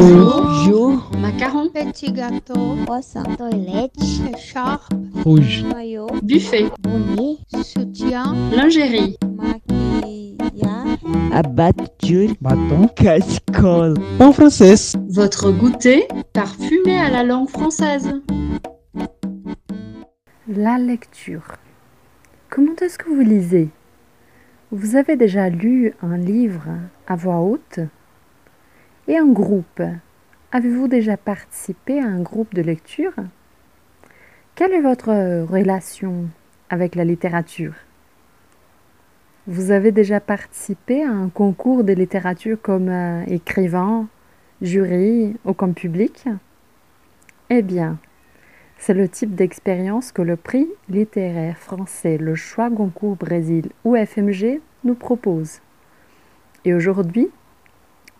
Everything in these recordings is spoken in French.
Bonjour. Jour. Macaron. Petit gâteau. Croissant. Toilette. Écharpe. Rouge. Maillot. Buffet. Bonnet. Soutien. Lingerie. Maquillage. Abatture. Bâton. Cascole. En français. Votre goûter parfumé à la langue française. La lecture. Comment est-ce que vous lisez? Vous avez déjà lu un livre à voix haute? Et en groupe. Avez-vous déjà participé à un groupe de lecture? Quelle est votre relation avec la littérature? Vous avez déjà participé à un concours de littérature comme euh, écrivain, jury ou comme public? Eh bien, c'est le type d'expérience que le prix littéraire français Le Choix Goncourt Brésil ou FMG nous propose. Et aujourd'hui,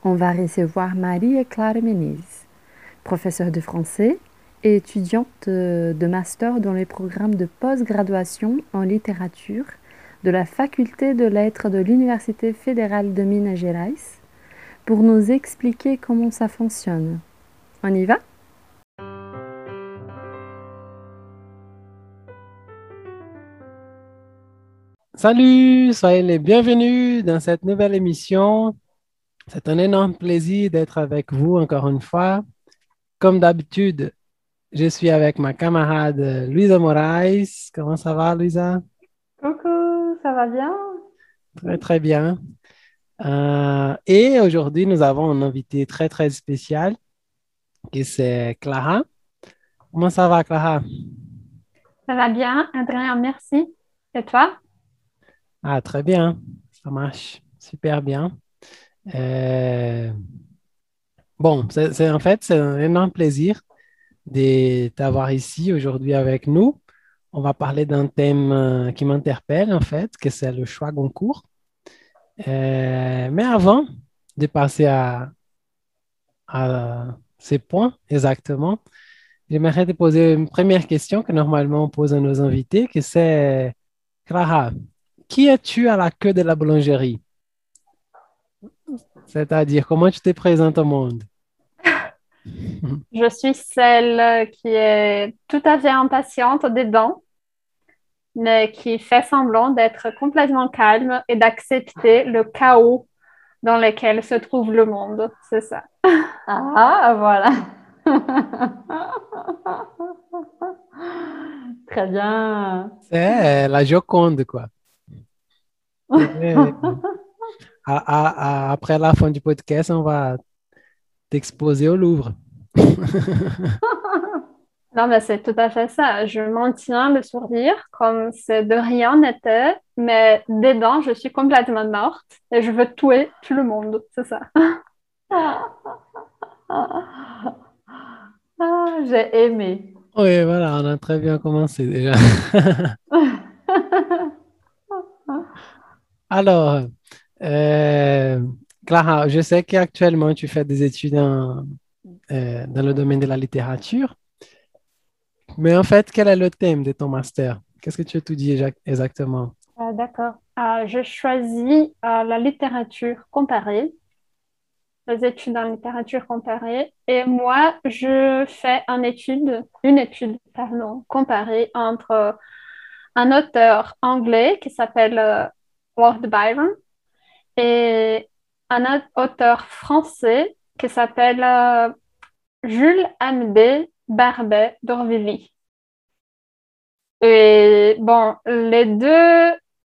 on va recevoir Marie-Claire Ménez, professeure de français et étudiante de master dans les programmes de post-graduation en littérature de la faculté de lettres de l'Université fédérale de Minas Gerais pour nous expliquer comment ça fonctionne. On y va? Salut, soyez les bienvenus dans cette nouvelle émission. C'est un énorme plaisir d'être avec vous encore une fois. Comme d'habitude, je suis avec ma camarade Luisa Moraes. Comment ça va, Luisa? Coucou, ça va bien? Très, très bien. Euh, et aujourd'hui, nous avons un invité très, très spécial, qui c'est Clara. Comment ça va, Clara? Ça va bien, Adrien, merci. Et toi? Ah, très bien. Ça marche super bien. Euh, Bon, c'est en fait, c'est un énorme plaisir de t'avoir ici aujourd'hui avec nous. On va parler d'un thème euh, qui m'interpelle, en fait, que c'est le choix Goncourt. Euh, mais avant de passer à, à ces points exactement, j'aimerais te poser une première question que normalement on pose à nos invités, que c'est, Clara, qui es-tu à la queue de la boulangerie? C'est-à-dire, comment tu te présentes au monde? Je suis celle qui est tout à fait impatiente dedans, mais qui fait semblant d'être complètement calme et d'accepter le chaos dans lequel se trouve le monde. C'est ça. Ah, voilà. Très bien. C'est la Joconde, quoi. À- à- après la fin du podcast, on va t'exposer au Louvre. Non, mais c'est tout à fait ça. Je maintiens le sourire comme si de rien n'était, mais dedans, je suis complètement morte et je veux tuer tout le monde. C'est ça. Ah, j'ai aimé. Oui, voilà, on a très bien commencé déjà. Alors, euh, Clara, je sais qu'actuellement tu fais des études euh, dans le domaine de la littérature, mais en fait, quel est le thème de ton master? Qu'est-ce que tu étudies exa- exactement? Ah, d'accord. Euh, je choisis euh, la littérature comparée, les études en littérature comparée, et moi, je fais une étude, pardon, comparée entre un auteur anglais qui s'appelle euh, Lord Byron et un auteur français qui s'appelle euh, Jules Amédée Barbet d'Aurevilly. Et bon, les deux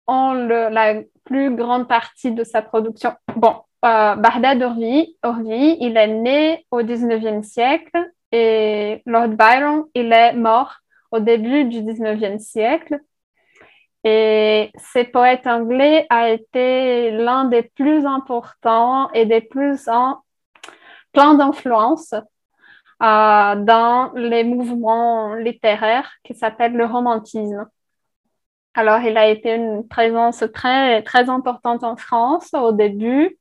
ont la plus grande partie de sa production. Bon, euh, d'Aurevilly, Aurevilly, il est né au 19e siècle et Lord Byron, il est mort au début du 19e siècle. Et ce poète anglais a été l'un des plus importants et des plus en, plein d'influence euh, dans les mouvements littéraires qui s'appellent le romantisme. Alors, il a été une présence très, très importante en France au début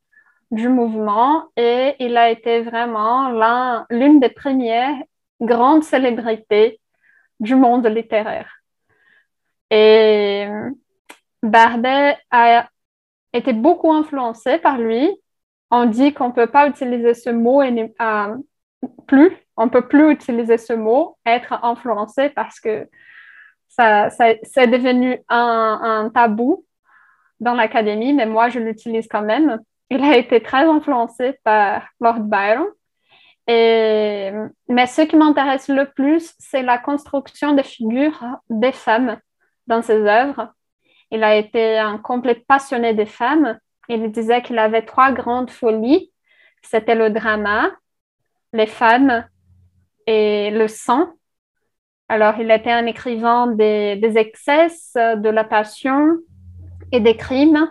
du mouvement et il a été vraiment l'un- l'une des premières grandes célébrités du monde littéraire. Et Barbet a été beaucoup influencé par lui on dit qu'on ne peut pas utiliser ce mot euh, plus, on ne peut plus utiliser ce mot, être influencé, parce que ça, c'est devenu un, tabou dans l'académie, mais moi, je l'utilise quand même. Il a été très influencé par Lord Byron. Mais ce qui m'intéresse le plus, c'est la construction des figures des femmes dans ses œuvres. Il a été un complet passionné des femmes. Il disait qu'il avait trois grandes folies. C'était le drama, les femmes et le sang. Alors, il était un écrivain des, des excès, de la passion et des crimes,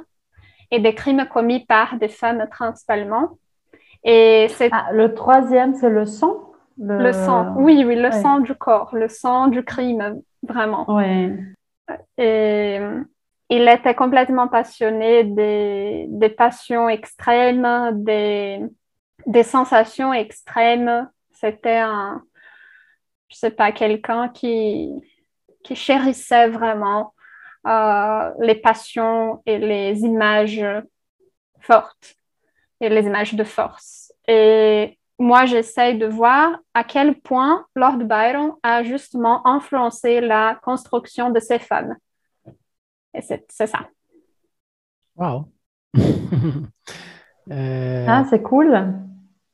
et des crimes commis par des femmes principalement. Et c'est Ah, le troisième, c'est le sang? le sang, oui, oui, le Ouais. sang du corps, le sang du crime, vraiment. Oui. Et il était complètement passionné des, passions extrêmes, des, sensations extrêmes. C'était un, sais pas, quelqu'un qui, qui chérissait vraiment euh, les passions et les images fortes et les images de force. Et moi, j'essaye de voir à quel point Lord Byron a justement influencé la construction de ces femmes. Et c'est c'est ça. Wow. Euh, Ah, c'est cool.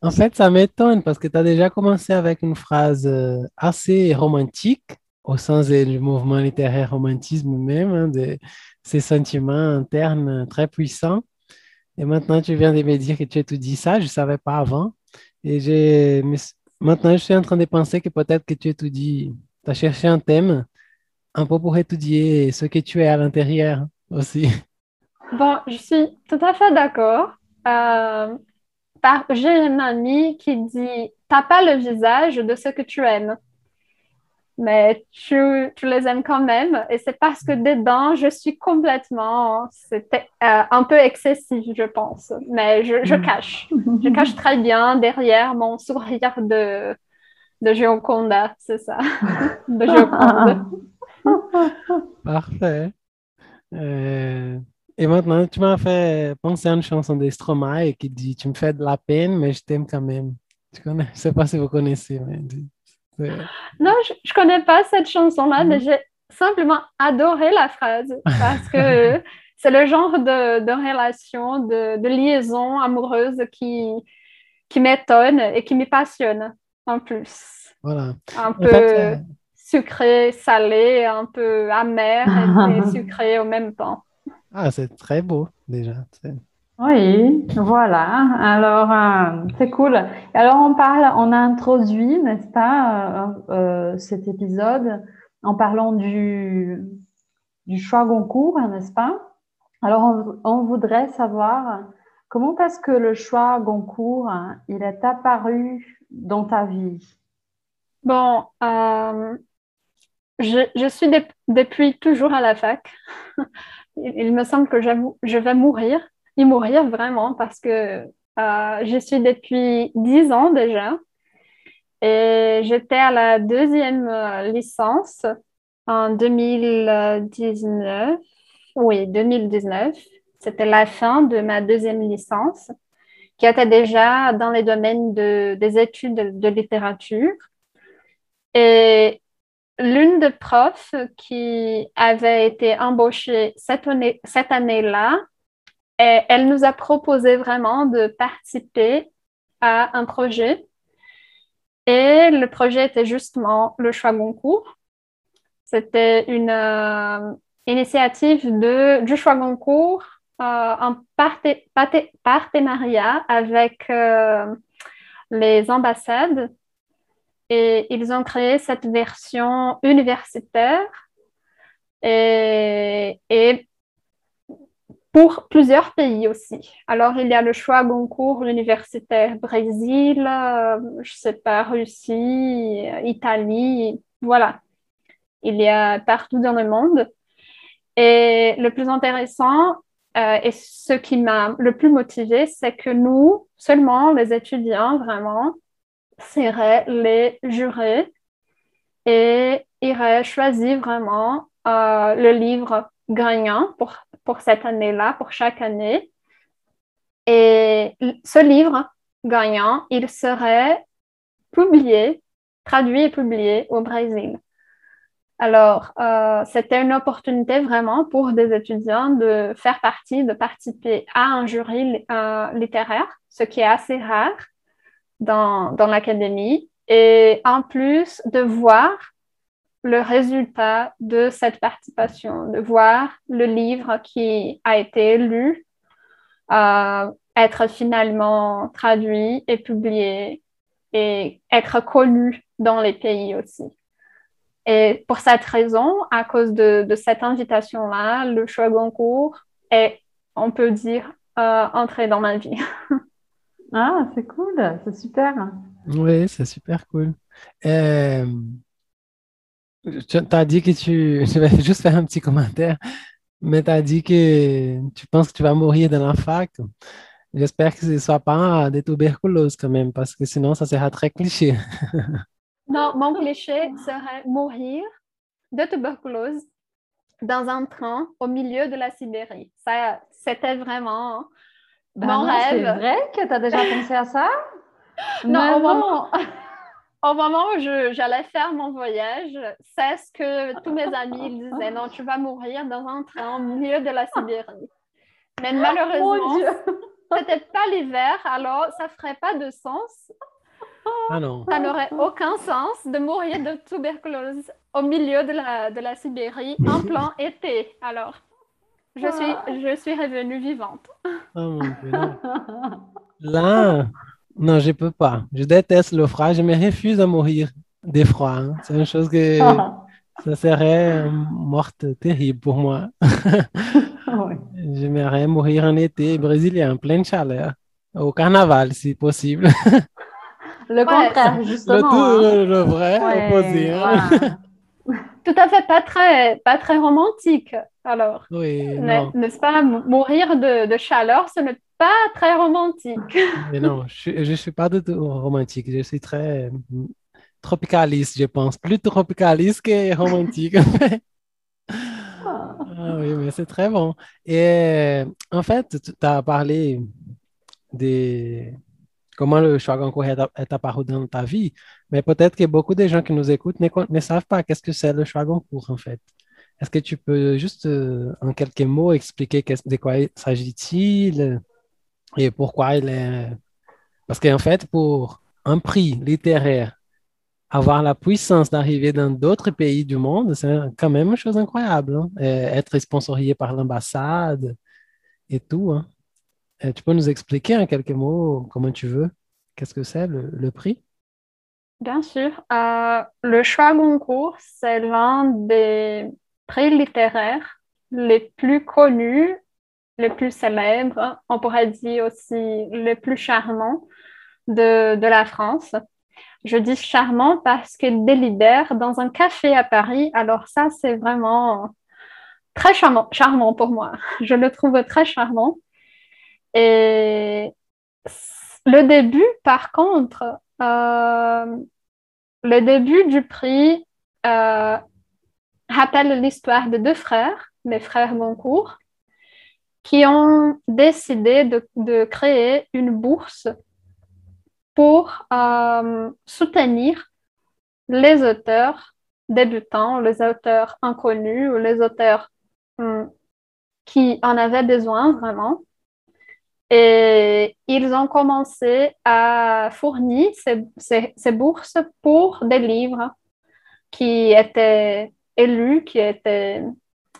En fait, ça m'étonne parce que tu as déjà commencé avec une phrase euh, assez romantique, au sens du mouvement littéraire romantisme même, hein, de ces sentiments internes très puissants. Et maintenant, tu viens de me dire que tu étudies ça, je ne savais pas avant. Et j'ai, maintenant, je suis en train de penser que peut-être que tu étudies, tu as cherché un thème un peu pour étudier ce que tu es à l'intérieur aussi. Bon, je suis tout à fait d'accord. Euh, j'ai une amie qui dit, t'as pas le visage de ce que tu aimes, mais tu, tu les aimes quand même. Et c'est parce que dedans, je suis complètement, c'était euh, un peu excessif, je pense. Mais je, je cache. Je cache très bien derrière mon sourire de, de Gioconda, c'est ça, de Joconde. Parfait. Euh, et maintenant, tu m'as fait penser à une chanson de Stromae qui dit Tu me fais de la peine, mais je t'aime quand même. Tu connais? Je ne sais pas si vous connaissez, mais Non, je ne connais pas cette chanson-là, Mhm. mais j'ai simplement adoré la phrase parce que c'est le genre de, de relation, de, de liaison amoureuse qui, qui m'étonne et qui me passionne en plus. voilà. Un En peu fait, euh, sucré, salé, un peu amer et, et sucré au même temps. ah, c'est très beau déjà. Oui, voilà. Alors, euh, c'est cool. Alors, on parle, on a introduit, n'est-ce pas, euh, euh, cet épisode en parlant du, choix Goncourt, n'est-ce pas? Alors, on, voudrait savoir comment est-ce que le choix Goncourt, il est apparu dans ta vie? Bon, je, suis dep- depuis toujours à la fac. Il, me semble que je vais mourir, mourir vraiment, parce que euh, je suis depuis 10 ans déjà. Et j'étais à la deuxième euh, licence en 2019. Oui, 2019. C'était la fin de ma deuxième licence, qui était déjà dans les domaines de- des études de- littérature. Et l'une des profs qui avait été embauchée cette année, cette année-là, elle nous a proposé vraiment de participer à un projet. Et le projet était justement le choix Goncourt. C'était une euh, initiative de, du choix Goncourt euh, en partenariat avec euh, les ambassades et ils ont créé cette version universitaire et pour plusieurs pays aussi. Alors, il y a le choix Goncourt universitaire Brésil, euh, je sais pas, Russie, Italie, voilà. Il y a partout dans le monde. Et le plus intéressant euh, et ce qui m'a le plus motivé, c'est que nous, seulement les étudiants, vraiment, seraient les jurés et iraient choisir vraiment euh, le livre gagnant pour, pour cette année-là, pour chaque année. Et ce livre gagnant, il serait publié, traduit et publié au Brésil. Alors, euh, c'était une opportunité vraiment pour des étudiants de faire partie, de participer à un jury euh, littéraire, ce qui est assez rare dans, dans l'académie, et en plus de voir le résultat de cette participation, de voir le livre qui a été lu euh, être finalement traduit et publié et être connu dans les pays aussi. Et pour cette raison, à cause de, de cette invitation-là, le choix Goncourt est, on peut dire, euh, entré dans ma vie. Ah, c'est cool, c'est super. Oui, c'est super cool. Euh, tu as dit que tu... Je vais juste faire un petit commentaire, mais tu as dit que tu penses que tu vas mourir dans la fac. J'espère que ce ne soit pas de tuberculose quand même, parce que sinon, ça sera très cliché. Non, mon cliché serait mourir de tuberculose dans un train au milieu de la Sibérie. Ça, c'était vraiment Ben mon non, c'est rêve. vrai que tu as déjà pensé à ça? Non, au moment, au moment où je- j'allais faire mon voyage, c'est ce que tous mes amis ils disaient. Non, tu vas mourir dans un train au milieu de la Sibérie. Mais Mon malheureusement, Dieu! c'était pas l'hiver, alors ça ferait pas de sens. Ah non. Ça n'aurait aucun sens de mourir de tuberculose au milieu de la, de la Sibérie en plein été. Alors, je suis, je suis revenue vivante. Oh mon Dieu, non. Là, non, je peux pas. Je déteste le froid. Je me refuse à mourir de froid. hein. C'est une chose que ça serait une morte terrible pour moi. J'aimerais mourir en été brésilien, en pleine chaleur, au carnaval, si possible. Le contraire, Le justement. tout, hein. le, le vrai Ouais, opposé. hein. voilà. Tout à fait pas très, pas très romantique. Alors, Oui, n'est-ce pas, mou- mourir de, de chaleur, ce n'est pas très romantique. mais non, je je suis pas du tout romantique. Je suis très mm, tropicaliste, je pense. Plus tropicaliste que romantique. Ah oui, mais c'est très bon. Et euh, en fait, tu as parlé de comment le choix Goncourt est, apparu dans ta vie, mais peut-être que beaucoup de gens qui nous écoutent ne, ne savent pas qu'est-ce que c'est le choix Goncourt, en fait. Est-ce que tu peux juste, euh, en quelques mots, expliquer de quoi il s'agit-il et pourquoi il est... Parce qu'en fait, pour un prix littéraire, avoir la puissance d'arriver dans d'autres pays du monde, c'est quand même une chose incroyable. hein. Être sponsorisé par l'ambassade et tout. hein. Euh, Tu peux nous expliquer en quelques mots, comment tu veux, qu'est-ce que c'est le, le prix? Bien sûr. Euh, le choix Goncourt, c'est l'un des prix littéraires les plus connus, les plus célèbres, on pourrait dire aussi les plus charmants de, de la France. Je dis charmant parce qu'il délibère dans un café à Paris. Alors ça, c'est vraiment très charmant, charmant pour moi. Je le trouve très charmant. Et le début, par contre, euh, le début du prix euh, rappelle l'histoire de deux frères, les frères Goncourt, qui ont décidé de, créer une bourse pour euh, soutenir les auteurs débutants, les auteurs inconnus ou les auteurs hum, qui en avaient besoin vraiment. Et ils ont commencé à fournir ces bourses pour des livres qui étaient élus, qui étaient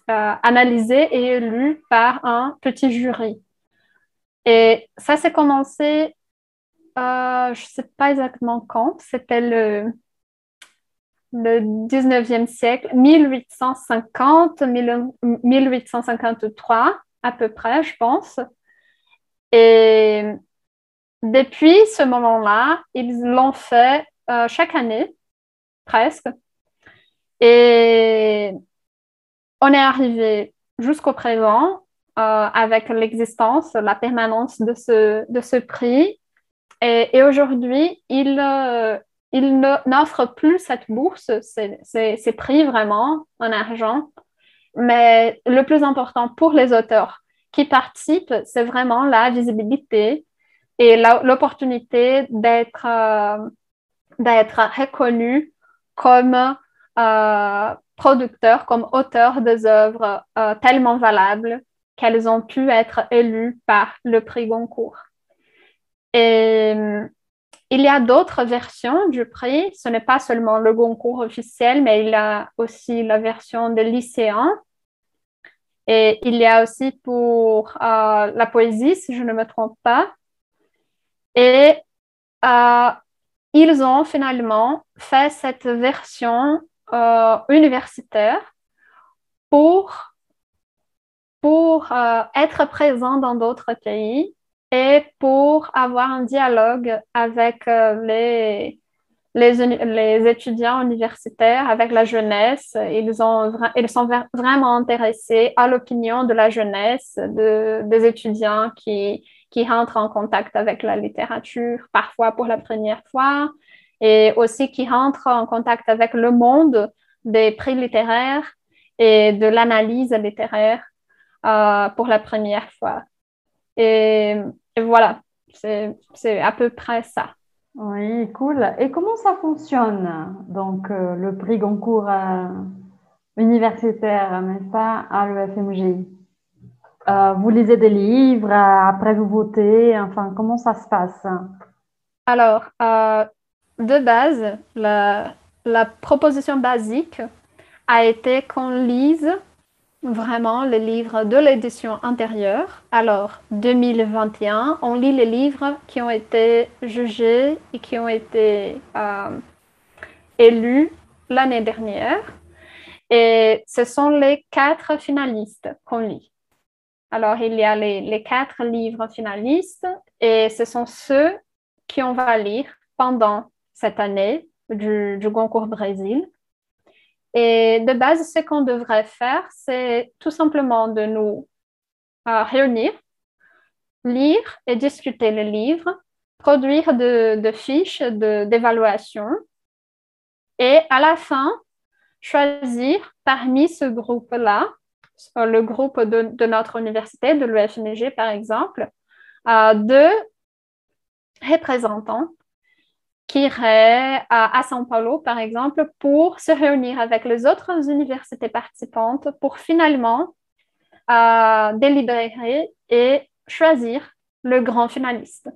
euh, analysés et élus par un petit jury. Et ça s'est commencé, euh, je ne sais pas exactement quand, c'était le, le 19e siècle, 1850, 1853 à peu près, je pense. Et depuis ce moment-là, ils l'ont fait euh, chaque année, presque. Et on est arrivé jusqu'au présent euh, avec l'existence, la permanence de ce, de ce prix. Et, aujourd'hui, il, euh, il n'offre plus cette bourse, c'est pris vraiment en argent. Mais le plus important pour les auteurs qui participent, c'est vraiment la visibilité et l'opportunité d'être euh, d'être reconnu comme euh, producteur, comme auteur des œuvres euh, tellement valables qu'elles ont pu être élues par le prix Goncourt. Et euh, il y a d'autres versions du prix. Ce n'est pas seulement le Goncourt officiel, mais il y a aussi la version des lycéens. Et il y a aussi pour la poésie, si je ne me trompe pas. Et ils ont finalement fait cette version euh, universitaire pour, pour euh, être présent dans d'autres pays et pour avoir un dialogue avec euh, les, les, étudiants universitaires, avec la jeunesse. Ils, ont, ils sont vraiment intéressés à l'opinion de la jeunesse, de, des étudiants qui, qui rentrent en contact avec la littérature, parfois pour la première fois, et aussi qui rentrent en contact avec le monde des prix littéraires et de l'analyse littéraire euh, pour la première fois. Et, et voilà, c'est à peu près ça. Oui, cool. Et comment ça fonctionne? Donc, euh, le prix Goncourt euh, universitaire, n'est-ce pas, à l'EFMG? Euh, vous lisez des livres, après vous votez, enfin, comment ça se passe? Alors, euh, de base, la, proposition basique a été qu'on lise vraiment les livres de l'édition antérieure. Alors, 2021, on lit les livres qui ont été jugés et qui ont été euh, élus l'année dernière. Et ce sont les quatre finalistes qu'on lit. Alors, il y a les, les quatre livres finalistes et ce sont ceux qu'on va lire pendant cette année du, Goncourt Brésil. Et de base, ce qu'on devrait faire, c'est tout simplement de nous euh, réunir, lire et discuter les livres, produire de, de fiches de- d'évaluation et à la fin, choisir parmi ce groupe-là, euh, le groupe de, notre université, de l'UFMG par exemple, euh, deux représentants qui iraient à, à São Paulo, par exemple, pour se réunir avec les autres universités participantes pour finalement euh, délibérer et choisir le grand finaliste,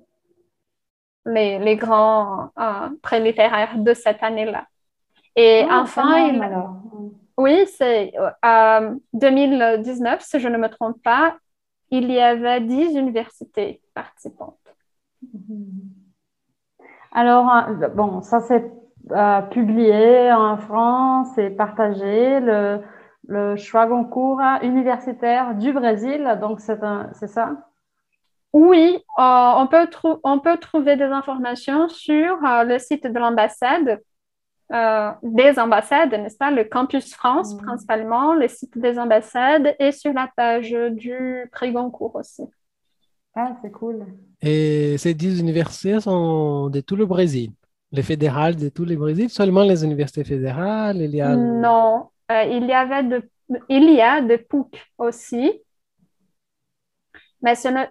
les, les grands euh, littéraires de cette année-là. Et Ah, enfin, il- alors. oui, c'est euh, 2019, si je ne me trompe pas, il y avait 10 universités participantes. Alors, euh, bon, ça c'est euh, publié en France et partagé, le, le choix Goncourt universitaire du Brésil, donc c'est un, c'est ça? Oui, euh, on peut, trou- on peut trouver des informations sur euh, le site de l'ambassade, des ambassades, n'est-ce pas? Le Campus France Mhm. principalement, le site des ambassades et sur la page du prix Goncourt aussi. Ah, c'est cool. Et ces dix universités sont de tout le Brésil. Les fédérales de tout le Brésil, seulement les universités fédérales, il y a... Non, euh, il y avait de, il y a de PUC aussi, mais ce ne-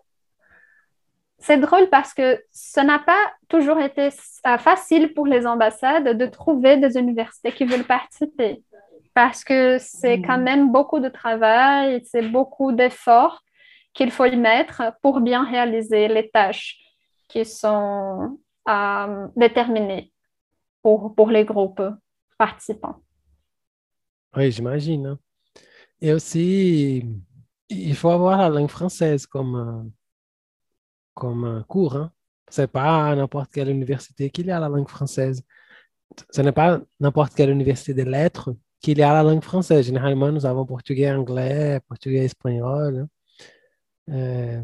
c'est drôle parce que ce n'a pas toujours été euh, facile pour les ambassades de trouver des universités qui veulent participer, parce que c'est quand même beaucoup de travail, c'est beaucoup d'efforts qu'il faut y mettre pour bien réaliser les tâches qui sont euh, déterminées pour, pour les groupes participants. Oui, j'imagine. hein. Et aussi, il faut avoir la langue française comme, euh, comme euh, cours. Hein. C'est pas à n'importe quelle université qu'il y a la langue française. Ce n'est pas n'importe quelle université de lettres qu'il y a la langue française. Généralement, nous avons portugais, anglais, portugais, espagnol. hein. Euh.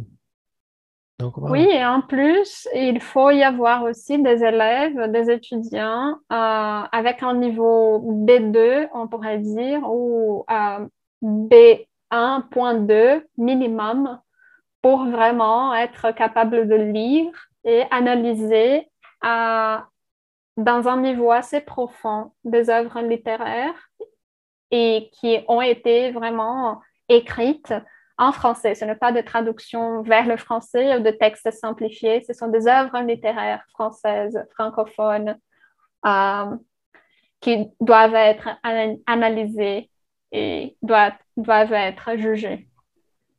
Oui, et en plus, il faut y avoir aussi des élèves, des étudiants euh, avec un niveau B2, on pourrait dire, ou euh, B1.2 minimum pour vraiment être capable de lire et analyser dans un niveau assez profond des œuvres littéraires et qui ont été vraiment écrites en français. Ce n'est pas de traduction vers le français ou de textes simplifiés. Ce sont des œuvres littéraires françaises, francophones, euh, qui doivent être analysées et doivent, doivent être jugées.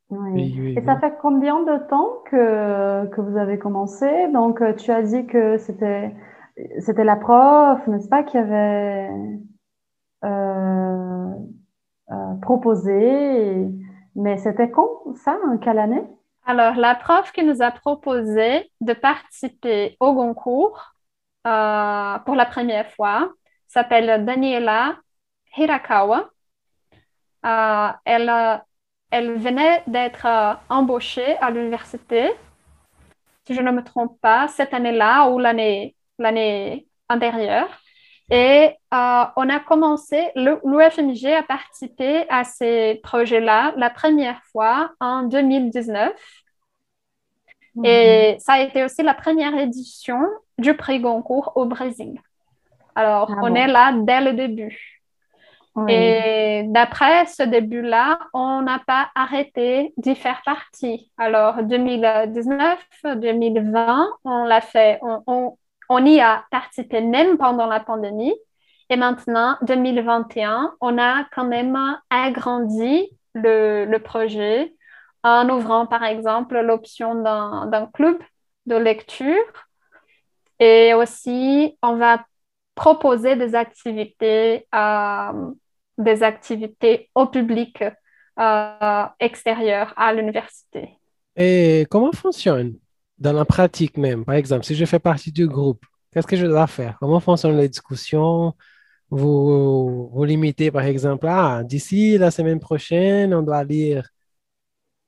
Oui. Oui, oui, Et ça fait combien de temps que, que vous avez commencé? Donc, euh, tu as dit que c'était, c'était la prof, n'est-ce pas, qui avait euh, euh, proposé. et- Mais c'était quand ça? En quelle année? Alors, la prof qui nous a proposé de participer au concours euh, pour la première fois s'appelle Daniela Hirakawa. Euh, elle, euh, elle venait d'être embauchée à l'université, si je ne me trompe pas, cette année-là ou l'année l'année antérieure. Et euh, on a commencé, l'UFMG a participé à ces projets-là la première fois en 2019. Et ça a été aussi la première édition du prix Goncourt au Brésil. Alors, Ah on bon. est là dès le début. Oui. Et d'après ce début-là, on n'a pas arrêté d'y faire partie. Alors, 2019, 2020, on l'a fait, on, on- on y a participé même pendant la pandémie. Et maintenant, 2021, on a quand même agrandi le, projet en ouvrant, par exemple, l'option d'un d'un club de lecture. Et aussi, on va proposer des activités, euh, des activités au public euh, extérieur à l'université. Et comment fonctionne dans la pratique même? Par exemple, si je fais partie du groupe, qu'est-ce que je dois faire? Comment fonctionnent les discussions? Vous, vous limitez, par exemple, ah, d'ici la semaine prochaine, on doit lire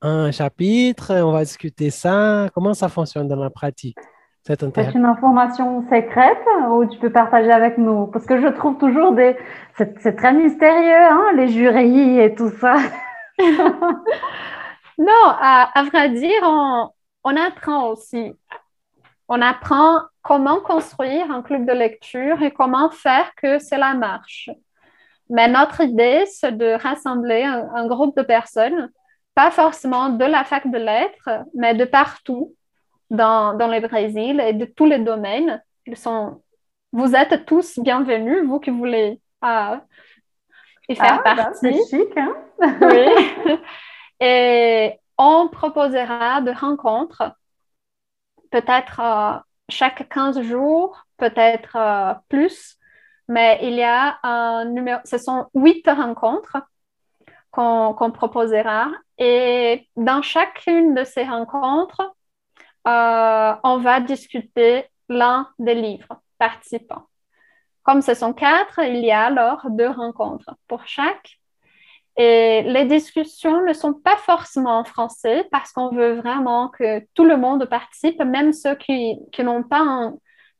un chapitre, on va discuter ça. Comment ça fonctionne dans la pratique? C'est une information secrète ou tu peux partager avec nous? Parce que je trouve toujours des... C'est c'est très mystérieux, hein, les jurys et tout ça. Non, à, à vrai dire, on, on apprend aussi. On apprend comment construire un club de lecture et comment faire que cela marche. Mais notre idée, c'est de rassembler un, un groupe de personnes, pas forcément de la fac de lettres, mais de partout dans, dans le Brésil et de tous les domaines. Ils sont, vous êtes tous bienvenus, vous qui voulez euh, y faire Ah, bah, partie. c'est chic, hein? Oui. Et on proposera de rencontres, peut-être euh, chaque 15 jours, peut-être euh, plus, mais il y a un numéro, ce sont huit rencontres qu'on proposera. Et dans chacune de ces rencontres, euh, on va discuter l'un des livres participants. Comme ce sont quatre, il y a alors deux rencontres pour chaque. Et les discussions ne sont pas forcément en français parce qu'on veut vraiment que tout le monde participe, même ceux qui, n'ont pas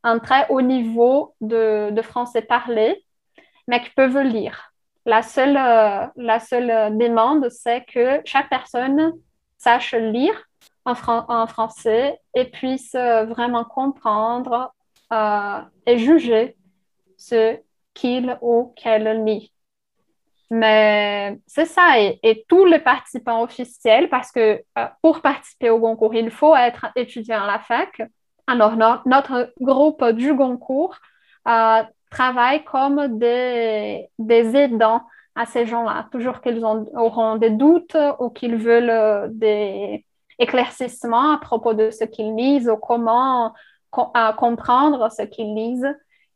un, très haut niveau de, français parlé, mais qui peuvent lire. La seule, euh, la seule demande, c'est que chaque personne sache lire en, fran- en français et puisse euh, vraiment comprendre euh, et juger ce qu'il ou qu'elle lit. Mais c'est ça, et, tous les participants officiels, parce que euh, pour participer au concours, il faut être étudiant à la fac. Alors, no- notre groupe du concours euh, travaille comme des, des aidants à ces gens-là, toujours qu'ils ont- auront des doutes ou qu'ils veulent euh, des éclaircissements à propos de ce qu'ils lisent ou comment co- euh, comprendre ce qu'ils lisent.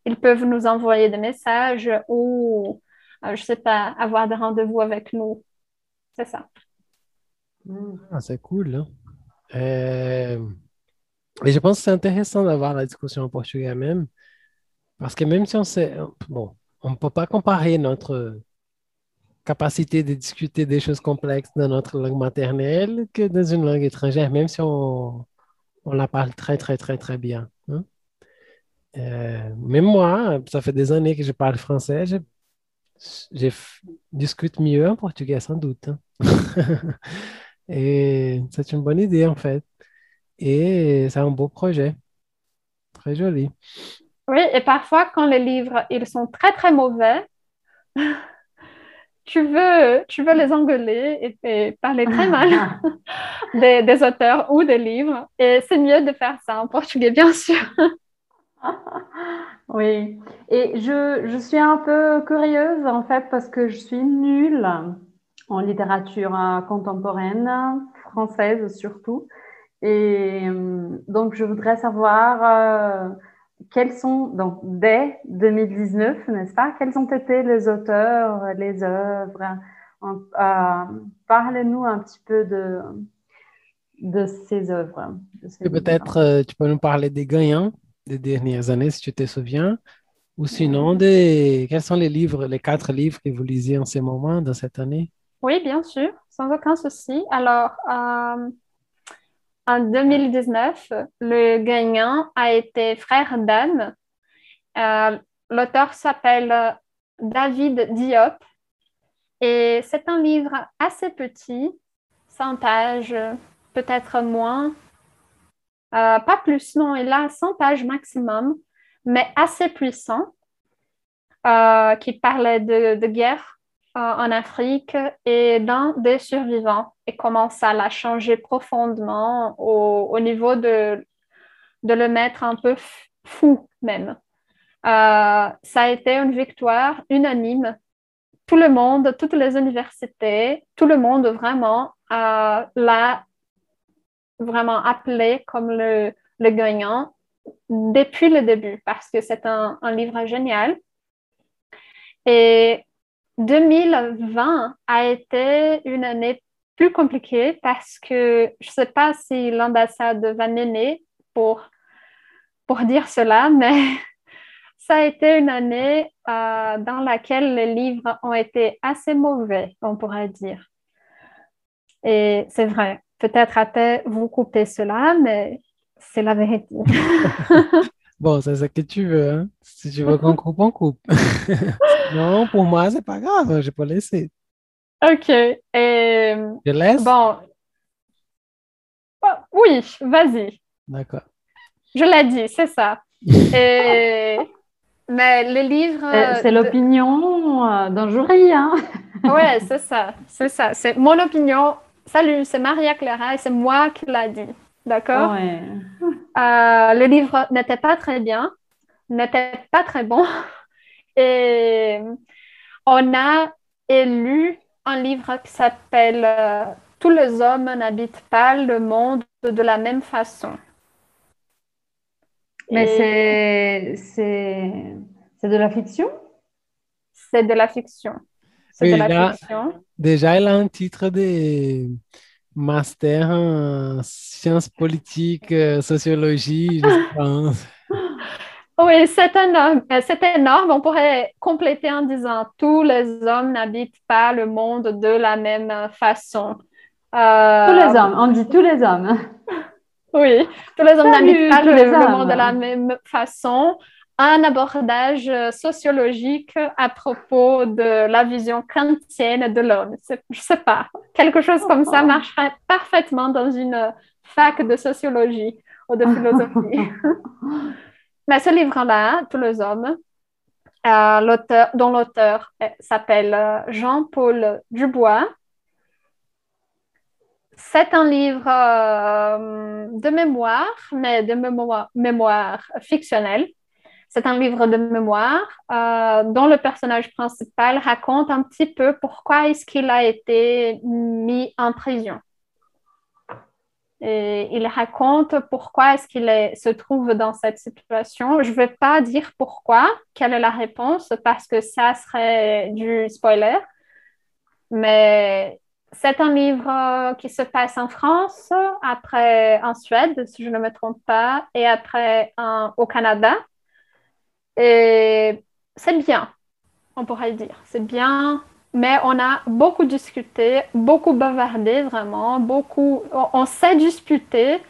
Ils peuvent nous envoyer des messages ou euh, je sais pas, avoir des rendez-vous avec nous. C'est ça. Ah, c'est cool, hein? Euh, et je pense que c'est intéressant d'avoir la discussion en portugais même, parce que même si on sait, bon, on ne peut pas comparer notre capacité de discuter des choses complexes dans notre langue maternelle que dans une langue étrangère, même si on, on la parle très, très, très, très bien. hein. Euh, même moi, ça fait des années que je parle français, je discute mieux en portugais sans doute. hein. Et c'est une bonne idée en fait. Et c'est un beau projet. Très joli. Oui, et parfois, quand les livres, ils sont très, très mauvais, tu veux, tu veux les engueuler et, et parler très mal des, des auteurs ou des livres. Et c'est mieux de faire ça en portugais, bien sûr. Oui, et je, je suis un peu curieuse en fait parce que je suis nulle en littérature euh, contemporaine, française surtout. Et euh, donc, je voudrais savoir euh, quels sont, donc dès 2019, n'est-ce pas, quels ont été les auteurs, les œuvres? Euh, Parlez-nous un petit peu de, de ces œuvres. peut-être euh, tu peux nous parler des gagnants des dernières années, si tu te souviens, ou sinon des quels sont les livres, les quatre livres que vous lisez en ce moment, dans cette année? Oui, bien sûr, sans aucun souci. Alors, euh, en 2019, le gagnant a été Frère d'Anne. Euh, L'auteur s'appelle David Diop et c'est un livre assez petit, 100 pages, peut-être moins, Euh, pas plus, non, il a 100 pages maximum, mais assez puissant, euh, qui parlait de, guerre euh, en Afrique et d'un des survivants et comment ça l'a changé profondément au, au niveau de, de le mettre un peu fou même. Ça a été une victoire unanime. Tout le monde, toutes les universités, tout le monde vraiment l'a vraiment appelé comme le, le gagnant depuis le début parce que c'est un, un livre génial. Et 2020 a été une année plus compliquée parce que je ne sais pas si l'ambassade va m'aimer pour, pour dire cela, mais ça a été une année euh, dans laquelle les livres ont été assez mauvais, on pourrait dire. Et c'est vrai, peut-être après vous coupez cela, mais c'est la vérité. Bon, c'est ce que tu veux, hein. Si tu veux qu'on coupe, on coupe. Non, pour moi, c'est pas grave, je peux laisser. Ok. Et Je laisse? bon, Oh, oui, vas-y. D'accord. Je l'ai dit, c'est ça. Et... Mais les livres. Euh, C'est de- l'opinion euh, d'un jury, hein. Ouais, c'est ça, c'est ça. C'est mon opinion. Salut, c'est Maria Clara et c'est moi qui l'a dit. D'accord? Ouais. Euh, le livre n'était pas très bien, n'était pas très bon. Et on a élu un livre qui s'appelle euh, Tous les hommes n'habitent pas le monde de la même façon. Mais Et c'est c'est c'est de la fiction? c'est de la fiction. C'est Oui, de la là- fiction. Déjà, elle a un titre de master en sciences politiques, euh, sociologie, je pense. Oui, c'est énorme. Euh, C'est énorme. On pourrait compléter en disant tous les hommes n'habitent pas le monde de la même façon. Euh, Tous les hommes, on dit tous les hommes. Oui, tous les hommes n'habitent pas le, monde de la même façon. Un abordage euh, sociologique à propos de la vision kantienne de l'homme. Je sais pas, quelque chose comme ça marcherait parfaitement dans une fac de sociologie ou de philosophie. Mais ce livre-là, Tous les hommes, euh, l'auteur, dont l'auteur s'appelle euh, Jean-Paul Dubois, c'est un livre euh, de mémoire, mais de mémoire, mémoire fictionnelle. C'est un livre de mémoire euh, dont le personnage principal raconte un petit peu pourquoi est-ce qu'il a été mis en prison. Il raconte pourquoi est-ce qu'il se trouve dans cette situation. Je ne vais pas dire pourquoi, quelle est la réponse, parce que ça serait du spoiler. Mais c'est un livre qui se passe en France, après en Suède, si je ne me trompe pas, et après au Canada. Et c'est bien, on pourrait dire. C'est bien, mais on a beaucoup discuté, beaucoup bavardé vraiment, beaucoup, on, on s'est disputé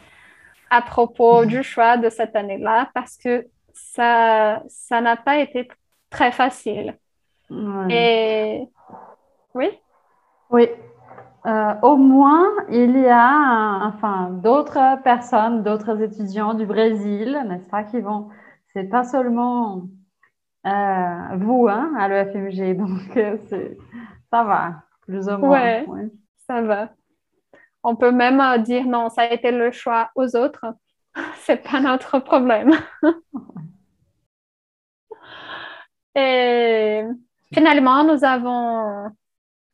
à propos du choix de cette année-là parce que ça, ça n'a pas été très facile. Ouais. Et oui, Oui. Euh, au moins, il y a enfin, d'autres personnes, d'autres étudiants du Brésil, n'est-ce pas, qui vont. C'est pas seulement euh, vous hein, à l'EFMG, donc euh, ça va, plus ou moins. Ouais. ouais. Ça va. On peut même euh, dire non, ça a été le choix aux autres. C'est pas notre problème. Et finalement, nous avons,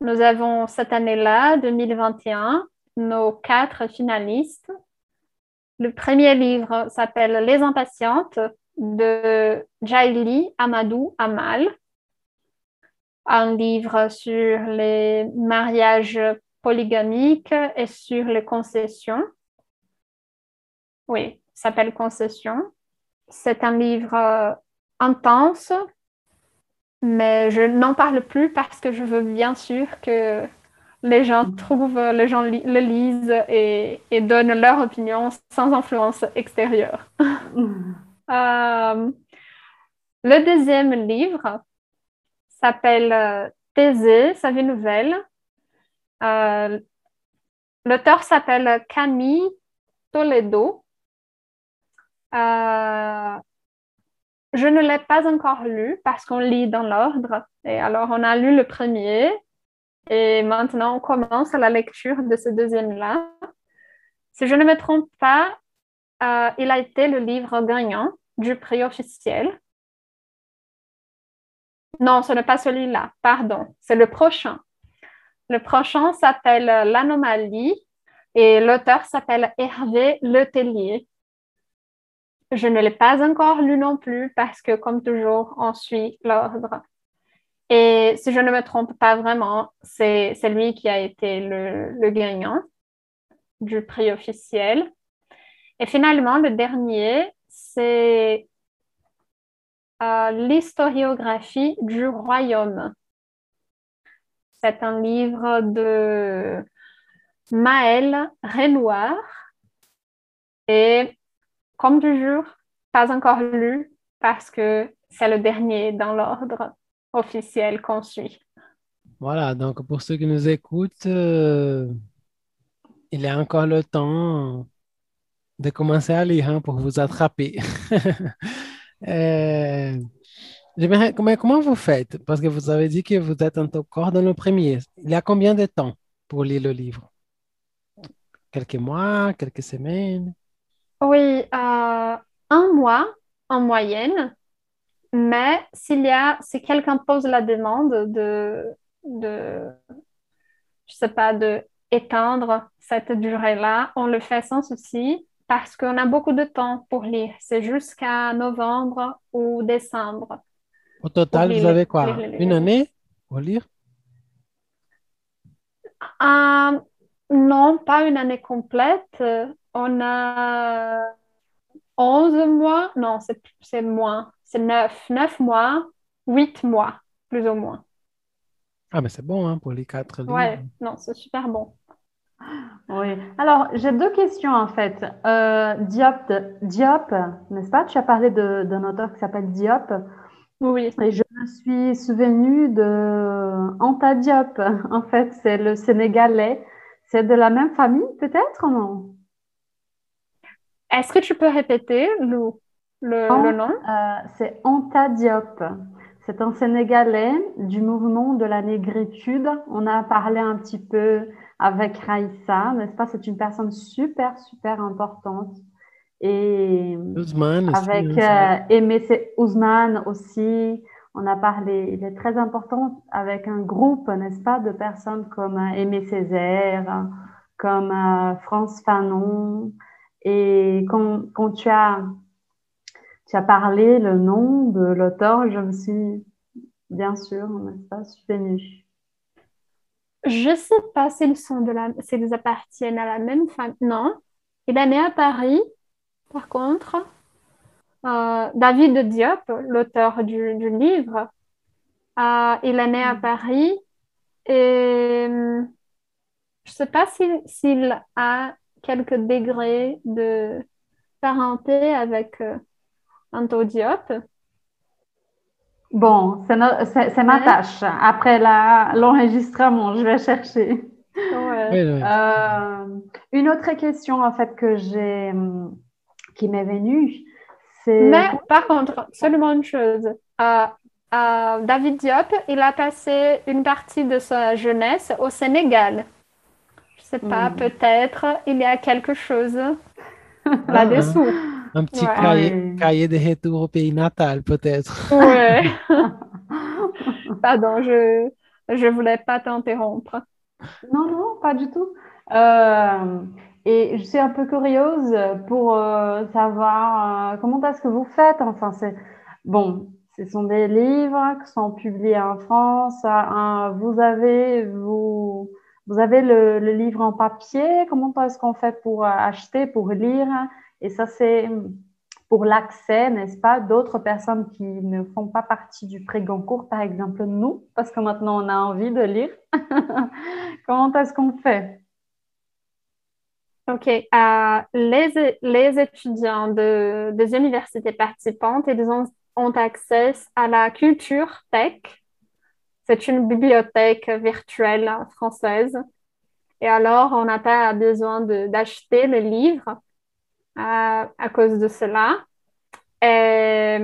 nous avons cette année-là, 2021, nos quatre finalistes. Le premier livre s'appelle Les Impatientes de Jaili Amadou Amal, un livre sur les mariages polygamiques et sur les concessions. Oui, s'appelle Concession. C'est un livre euh, intense, mais je n'en parle plus parce que je veux bien sûr que les gens trouvent, les gens le lisent et, et donnent leur opinion sans influence extérieure. Euh, le deuxième livre s'appelle euh, Thésée, sa vie nouvelle. Euh, L'auteur s'appelle Camille Toledo. Je ne l'ai pas encore lu parce qu'on lit dans l'ordre. Et alors, on a lu le premier et maintenant on commence la lecture de ce deuxième-là. Si je ne me trompe pas, il a été le livre gagnant du prix officiel. Non, ce n'est pas celui-là, pardon, c'est le prochain. Le prochain s'appelle L'Anomalie et l'auteur s'appelle Hervé Letellier. Je ne l'ai pas encore lu non plus parce que, comme toujours, on suit l'ordre. Et si je ne me trompe pas vraiment, c'est lui qui a été le, le gagnant du prix officiel. Et finalement, le dernier, c'est l'historiographie du royaume. C'est un livre de Maël Renoir et comme toujours, pas encore lu parce que c'est le dernier dans l'ordre officiel qu'on suit. Voilà, donc pour ceux qui nous écoutent, euh, il y a encore le temps de commencer à lire hein, pour vous attraper. Euh, comment vous faites? Parce que vous avez dit que vous êtes encore dans le premier. Il y a combien de temps pour lire le livre? Quelques mois, quelques semaines? Oui, euh, un mois en moyenne, mais s'il y a, si quelqu'un pose la demande de, de, je sais pas, de étendre cette durée-là, on le fait sans souci parce qu'on a beaucoup de temps pour lire. C'est jusqu'à novembre ou décembre. Au total, lire vous avez quoi? lire Une année pour lire? Euh, non, pas une année complète. On a 11 mois. Non, c'est moins. C'est 9. 9 mois, 8 mois, plus ou moins. Ah, mais c'est bon hein, pour les quatre livres. Ouais, non, c'est super bon. Oui. Alors, j'ai deux questions en fait. Euh, Diop, Diop, n'est-ce pas? Tu as parlé d'un auteur qui s'appelle Diop. Oui, Et je me suis souvenue de Anta Diop. En fait, c'est le Sénégalais. C'est de la même famille, peut-être, non? Est-ce que tu peux répéter le, le, Non. le nom? Euh, c'est Anta Diop. C'est un Sénégalais du mouvement de la négritude. On a parlé un petit peu avec Raïssa, n'est-ce pas? C'est une personne super, super importante. Et Ousmane aussi, avec hein, euh, Aimé Sé- Ousmane aussi, on a parlé. Il est très important avec un groupe, n'est-ce pas, de personnes comme euh, Aimé Césaire, comme euh, France Fanon. Et quand, quand tu as, tu as parlé le nom de l'auteur, je me suis, bien sûr, n'est-ce pas, souvenue. Je sais pas s'ils sont de la, s'ils appartiennent à la même famille. Non. Il est né à Paris, par contre. Euh, David Diop, l'auteur du, du livre, euh, il est né à Paris et hum, je sais pas s'il s'il a quelques degrés de parenté avec euh, Anto Diop. Bon, c'est no- c'est- c'est ma tâche. Après l'enregistrement, je vais chercher. Ouais. Oui, oui. Euh, une autre question en fait que j'ai hum, qui m'est venue, c'est Mais par contre, seulement une chose. Euh, euh, David Diop, il a passé une partie de sa jeunesse au Sénégal. Je sais pas, Hmm. peut-être il y a quelque chose là-dessous. Un petit Ouais. cahier, de retour au pays natal, peut-être. Ouais. Pardon, je je voulais pas t'interrompre. Non, non, pas du tout. Euh, et je suis un peu curieuse pour euh, savoir euh, comment est-ce que vous faites? Enfin, c'est bon, ce sont des livres qui sont publiés en France. Vous avez vous vous avez le, le livre en papier. Comment est-ce qu'on fait pour acheter, pour lire? Et ça, c'est pour l'accès, n'est-ce pas, d'autres personnes qui ne font pas partie du prix Goncourt, par exemple nous, parce que maintenant on a envie de lire. Comment est-ce qu'on fait? Ok, euh, les, les étudiants de, des universités participantes, ils ont, ont accès à la Culture Tech. C'est une bibliothèque virtuelle française. Et alors, on n'a pas besoin d'acheter le livre euh, à cause de cela. Et,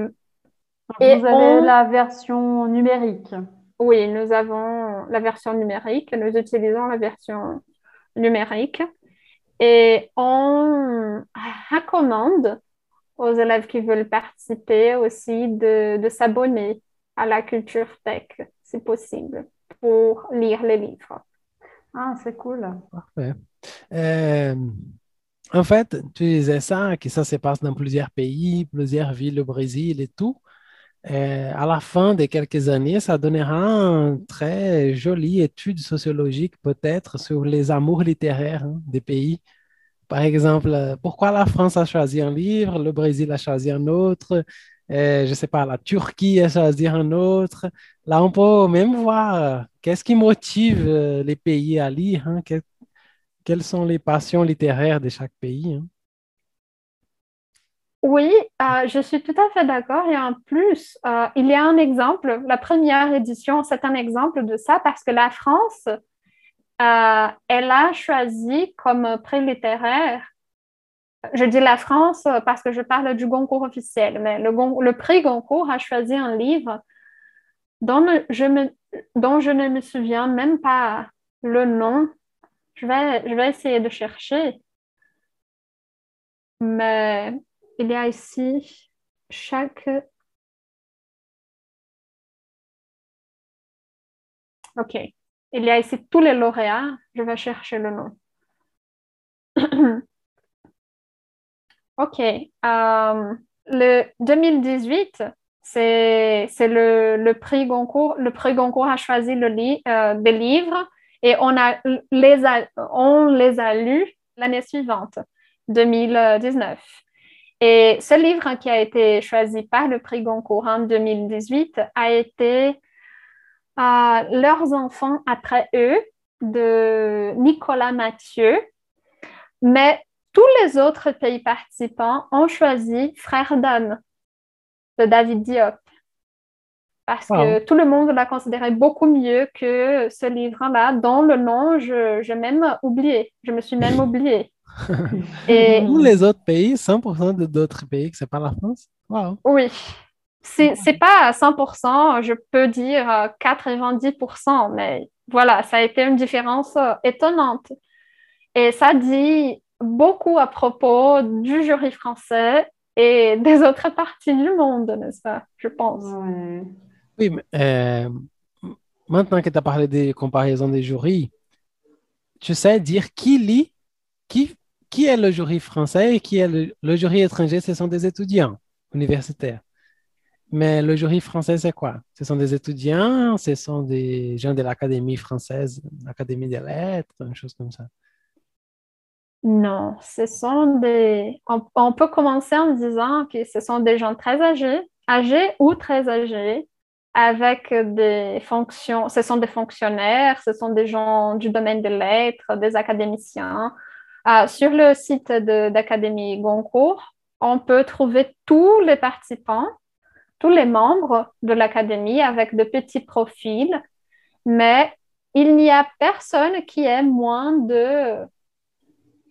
Et Vous avez on- la version numérique. oui, nous avons la version numérique, nous utilisons la version numérique et on recommande aux élèves qui veulent participer aussi de, de s'abonner à la culture tech, si possible, pour lire les livres. Ah, c'est cool. Parfait. Euh, en fait, tu disais ça, que ça se passe dans plusieurs pays, plusieurs villes au Brésil et tout. Euh, à la fin de quelques années, ça donnera une très jolie étude sociologique peut-être sur les amours littéraires hein, des pays. Par exemple, euh, pourquoi la France a choisi un livre, le Brésil a choisi un autre, euh, je ne sais pas, la Turquie a choisi un autre. Là, on peut même voir qu'est-ce qui motive les pays à lire, hein, quelles sont les passions littéraires de chaque pays. hein? Oui, euh, je suis tout à fait d'accord. Et en plus, euh, il y a un exemple. La première édition, c'est un exemple de ça parce que la France, euh, elle a choisi comme prix littéraire. Je dis la France parce que je parle du Goncourt officiel, mais le, prix Goncourt a choisi un livre dont je me- dont je ne me souviens même pas le nom. Je vais, je vais essayer de chercher. Mais il y a ici chaque. OK. Il y a ici tous les lauréats. Je vais chercher le nom. OK. Euh, le 2018, c'est le, le prix Goncourt. Le prix Goncourt a choisi le li- euh, des livres et on, les a, on les lus l'année suivante, 2019. Et ce livre qui a été choisi par le prix Goncourt en 2018 a été euh, Leurs enfants après eux de Nicolas Mathieu. Mais tous les autres pays participants ont choisi Frères d'hommes de David Diop. Parce que tout le monde l'a considéré beaucoup mieux que ce livre-là, dont le nom, je, je même oublié. Je me suis même oubliée. Et Tous les autres pays, 100% de d'autres pays que c'est pas la France? Wow. oui, c'est c'est pas à 100%, je peux dire euh, 90%, mais voilà, ça a été une différence euh, étonnante. Et ça dit beaucoup à propos du jury français et des autres parties du monde, n'est-ce pas? Je pense. Ouais. Oui, mais, euh, maintenant que tu as parlé des comparaisons des jurys, tu sais dire qui lit, qui, qui est le jury français et qui est le, jury étranger, ce sont des étudiants universitaires. Mais le jury français, c'est quoi? Ce sont des étudiants, ce sont des gens de l'Académie française, l'Académie des lettres, une chose comme ça. Non, ce sont des... On peut commencer en disant que ce sont des gens très âgés, âgés ou très âgés, avec des fonctions, ce sont des fonctionnaires, ce sont des gens du domaine des lettres, des académiciens. Euh, sur le site de- d'Académie Goncourt, on peut trouver tous les participants, tous les membres de l'Académie avec de petits profils, mais il n'y a personne qui ait moins de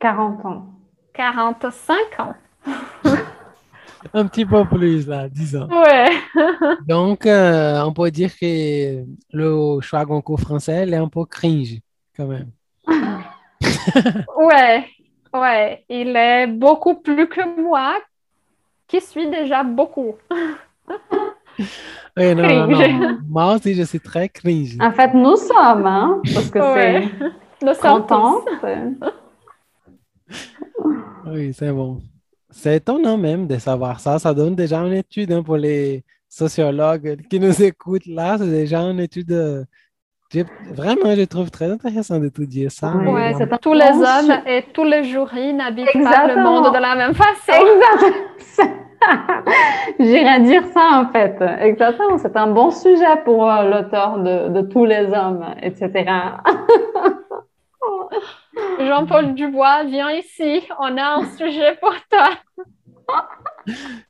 40 ans. 45 ans. Un petit peu plus, là, disons. Ouais. Donc, euh, on peut dire que le choix Goncourt français, il est un peu cringe, quand même. Ouais, ouais, il est beaucoup plus que moi, qui suis déjà beaucoup. Oui, non, non, non. Moi aussi, je suis très cringe. En fait, nous sommes, hein, parce que Ouais. c'est Nous sommes content. tous. Oui, c'est bon. C'est étonnant même de savoir ça. Ça donne déjà une étude hein, pour les sociologues qui nous écoutent là. C'est déjà une étude. euh, Vraiment, je trouve très intéressant d'étudier ça. Ouais, Ouais, c'est un tous les hommes et tous les jurys n'habitent pas le Exactement. monde de la même façon. Exact. J'irais dire ça en fait. Exactement. C'est un bon sujet pour euh, l'auteur de, de tous les hommes, etc. Jean-Paul Dubois, viens ici, on a un sujet pour toi.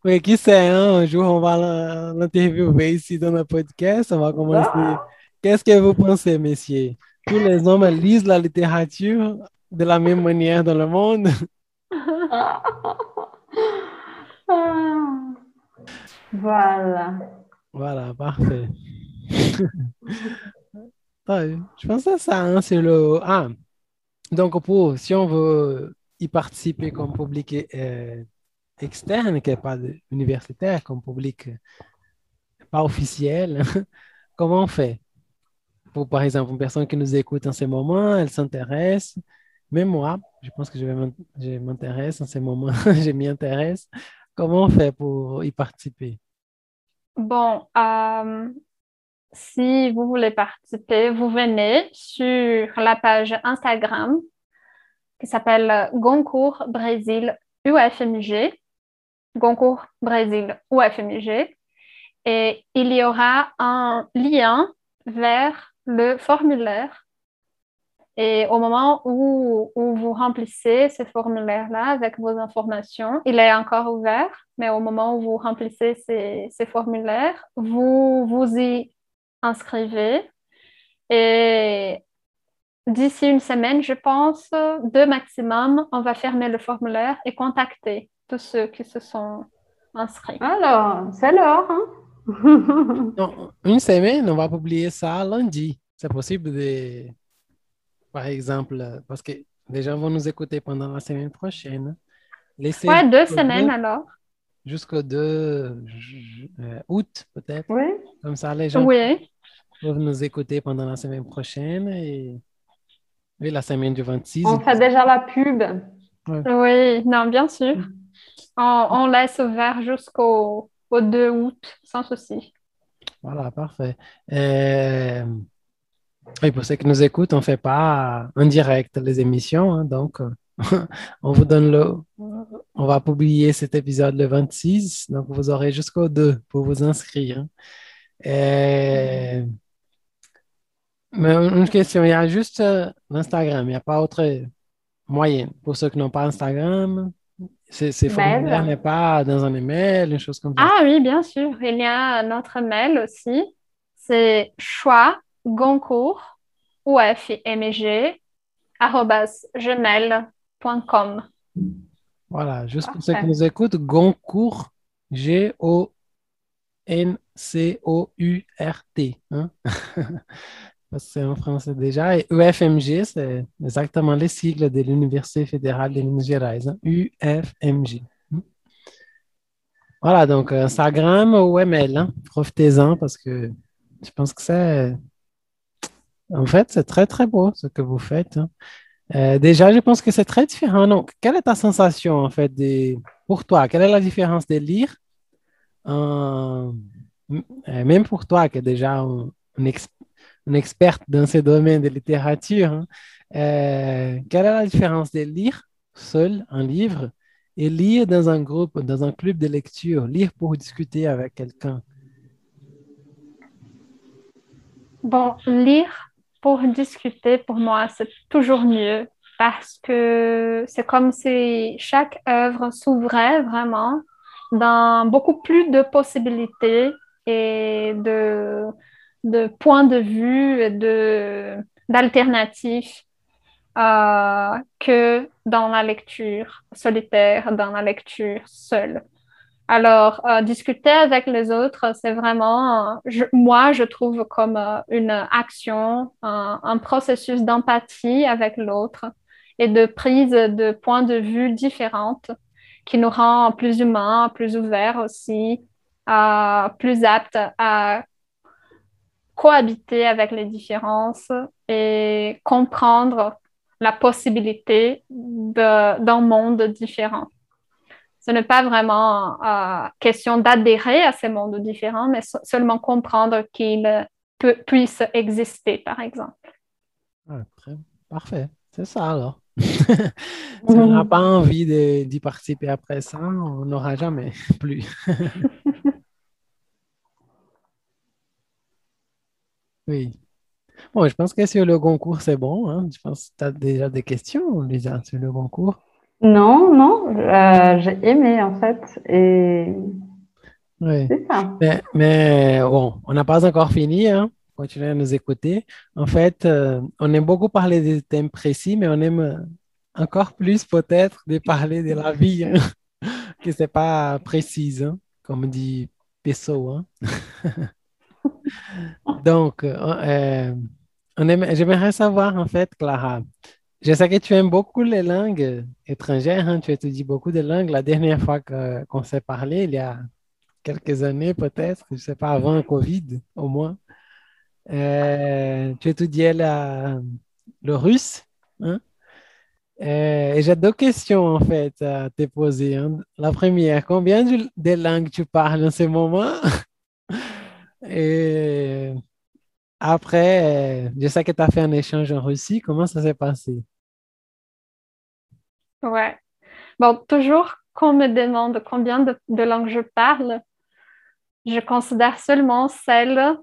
Oui, qui sait, hein, un jour, on va l'in- l'interviewer ici dans le podcast. On va commencer. Qu'est-ce que vous pensez, messieurs? Tous les hommes lisent la littérature de la même manière dans le monde? Ah. Voilà. Voilà, parfait. Je pense à ça, hein, c'est le... Ah, donc pour, si on veut y participer comme public euh, externe, qui n'est pas universitaire, comme public euh, pas officiel, comment on fait? Pour, par exemple, une personne qui nous écoute en ce moment, elle s'intéresse, même moi, je pense que je m'intéresse en ce moment, je m'y intéresse. Comment on fait pour y participer? Bon, euh, si vous voulez participer, vous venez sur la page Instagram qui s'appelle Goncourt Brésil UFMG. Goncourt Brésil UFMG. Et il y aura un lien vers le formulaire. Et au moment où, où vous remplissez ce formulaire-là avec vos informations, il est encore ouvert, mais au moment où vous remplissez ces, ces formulaires, vous vous y inscrivez. Et d'ici une semaine, je pense, deux maximum, on va fermer le formulaire et contacter tous ceux qui se sont inscrits. Alors, c'est l'heure. Hein? Une semaine, on va publier ça lundi. C'est possible de, par exemple, parce que les gens vont nous écouter pendant la semaine prochaine. Laissez Ouais, deux semaines alors. Jusqu'au 2 ju- euh, août, peut-être. oui. Comme ça, les gens Oui, peuvent nous écouter pendant la semaine prochaine et oui, la semaine du 26. On fait déjà la pub. oui, non, bien sûr. On, on laisse ouvert jusqu'au au 2 août, sans souci. Voilà, parfait. Euh, Et pour ceux qui nous écoutent, on ne fait pas en direct les émissions, hein, donc euh, on vous donne le... On va publier cet épisode le 26, donc vous aurez jusqu'au 2 pour vous inscrire. Mais une question, il y a juste euh, l'Instagram, il n'y a pas autre moyen. Pour ceux qui n'ont pas Instagram, ces, ces Mail. formulaires n'est pas dans un email, une chose comme ça? Ah oui, bien sûr. Il y a notre mail aussi. C'est choix goncourt UFMG Voilà, juste pour ceux qui nous écoutent, Goncourt, G-O-N-C-O-U-R-T. hein. Parce que c'est en français déjà. Et UFMG, c'est exactement les sigles de l'Université fédérale de Minas Gerais. hein. UFMG. Voilà, donc euh, Instagram ou email. hein. Profitez-en parce que je pense que c'est. En fait, c'est très, très beau ce que vous faites. hein. Euh, déjà, je pense que c'est très différent. Donc, quelle est ta sensation, en fait, de, pour toi? Quelle est la différence de lire, euh, même pour toi, qui est déjà un, un dans ce domaine de littérature, hein, euh, quelle est la différence de lire seul un livre et lire dans un groupe, dans un club de lecture, lire pour discuter avec quelqu'un? Bon, lire discuter, pour moi, c'est toujours mieux parce que c'est comme si chaque œuvre s'ouvrait vraiment dans beaucoup plus de possibilités et de, points de vue et d'alternatives euh, que dans la lecture solitaire, dans la lecture seule. Alors, euh, discuter avec les autres, c'est vraiment, moi, je trouve comme euh, une action, un, processus d'empathie avec l'autre et de prise de points de vue différentes qui nous rend plus humains, plus ouverts aussi, euh, plus aptes à cohabiter avec les différences et comprendre la possibilité d'un monde différent. Ce n'est pas vraiment euh, question d'adhérer à ces mondes différents, mais se- seulement comprendre qu'ils peut- puissent exister, par exemple. Ah, très- Parfait, c'est ça alors. Si on n'a pas envie d'y participer après ça, on n'aura jamais plus. Oui. Bon, je pense que sur le concours, c'est bon. hein. Je pense que tu as déjà des questions, Lisa, sur le concours. Non, non, euh, j'ai aimé en fait. Et Oui. c'est ça. Mais, mais bon, on n'a pas encore fini, hein. Continuez à nous écouter. En fait, euh, on aime beaucoup parler des thèmes précis, mais on aime encore plus peut-être de parler de la vie, hein, que c'est pas précise, hein, comme dit Pesso, hein. Donc, euh, euh, on aime- j'aimerais savoir en fait, Clara, je sais que tu aimes beaucoup les langues étrangères, hein, tu étudies beaucoup de langues. La dernière fois qu'on s'est parlé, il y a quelques années peut-être, je sais pas, avant Covid au moins, euh, tu étudiais le russe, hein? Euh, et j'ai deux questions en fait à te poser. hein. La première, combien de, langues tu parles en ce moment? après, euh, je sais que tu as fait un échange en Russie. Comment ça s'est passé? Ouais. Bon, toujours qu'on me demande combien de, langues je parle, je considère seulement celles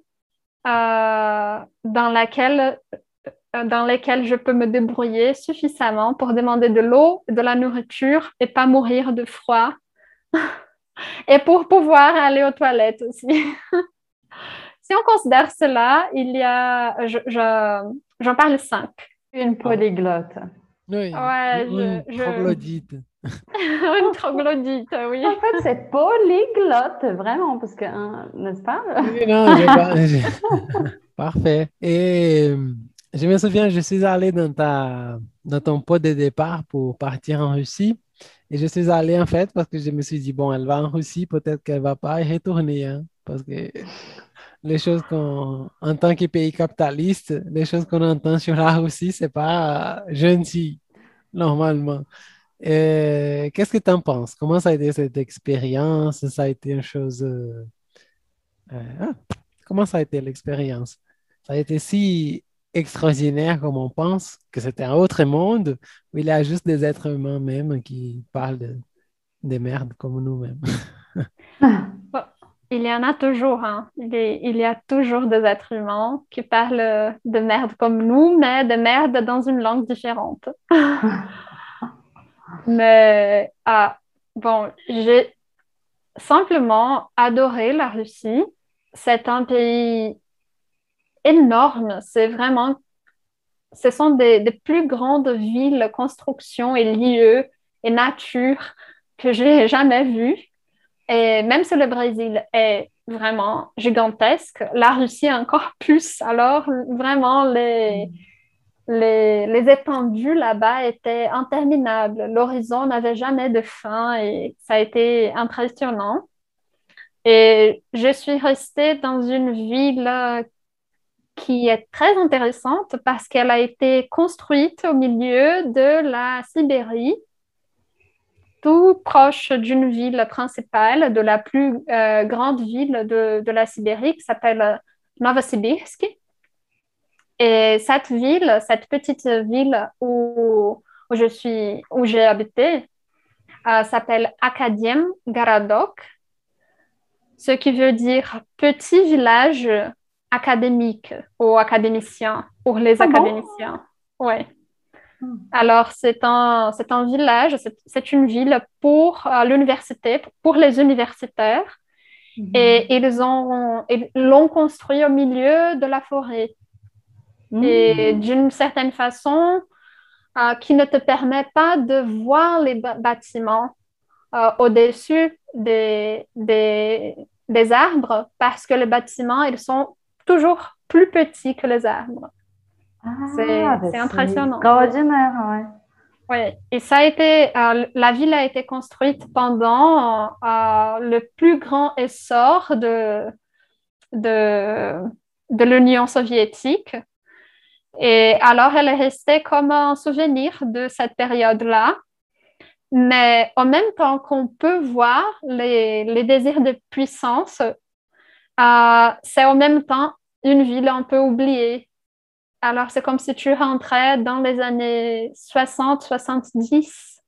euh, dans euh, dans lesquelles je peux me débrouiller suffisamment pour demander de l'eau, de la nourriture et pas mourir de froid. Et pour pouvoir aller aux toilettes aussi. Si on considère cela, il y a, je, je- j'en parle cinq. Une polyglotte. Oui, Ouais, une je- je- troglodyte. Une troglodyte, oui. En fait, c'est polyglotte, vraiment, parce que, hein, n'est-ce pas? Oui, non, j'ai pas- Parfait. Et euh, je me souviens, je suis allé dans ta, dans ton pot de départ pour partir en Russie. Et je suis allé en fait parce que je me suis dit, bon, elle va en Russie, peut-être qu'elle va pas y retourner. hein, parce que les choses qu'on, en tant que pays capitaliste, les choses qu'on entend sur la Russie, c'est pas euh, gentil, normalement. Et qu'est-ce que tu en penses? Comment ça a été cette expérience? Ça a été une chose. euh, euh, ah, comment ça a été l'expérience? Ça a été si extraordinaire comme on pense, que c'était un autre monde où il y a juste des êtres humains même qui parlent de, des merdes comme nous-mêmes. Il y en a toujours, hein. Il y, a toujours des êtres humains qui parlent de merde comme nous, mais de merde dans une langue différente. Mais ah, bon, j'ai simplement adoré la Russie. C'est un pays énorme. C'est vraiment, ce sont des, des plus grandes villes, constructions et lieux et nature que j'ai jamais vues. Et même si le Brésil est vraiment gigantesque, la Russie encore plus. Alors, vraiment, les, les, les étendues là-bas étaient interminables. L'horizon n'avait jamais de fin et ça a été impressionnant. Et je suis restée dans une ville qui est très intéressante parce qu'elle a été construite au milieu de la Sibérie tout proche d'une ville principale, de la plus euh, grande ville de, de, la Sibérie, qui s'appelle Novosibirsk. Et cette ville, cette petite ville où, où je suis, où j'ai habité, euh, s'appelle Akadiem Garadok, ce qui veut dire petit village académique ou académicien pour les Ah bon? académiciens. Ouais. Alors, c'est un, c'est un village, c'est, une ville pour euh, l'université, pour les universitaires. Mhm. Et ils, ont, ils l'ont construit au milieu de la forêt. Mhm. Et d'une certaine façon, euh, qui ne te permet pas de voir les bâtiments euh, au-dessus des, des, des arbres parce que les bâtiments, ils sont toujours plus petits que les arbres. C'est- Ah, ben c'est impressionnant. Extraordinaire, ouais. Oui, et ça a été, euh, la ville a été construite pendant euh, le plus grand essor de, de, de l'Union soviétique. Et alors, elle est restée comme un souvenir de cette période-là. Mais en même temps qu'on peut voir les, les désirs de puissance, euh, c'est en même temps une ville un peu oubliée. Alors, c'est comme si tu rentrais dans les années 60, 70.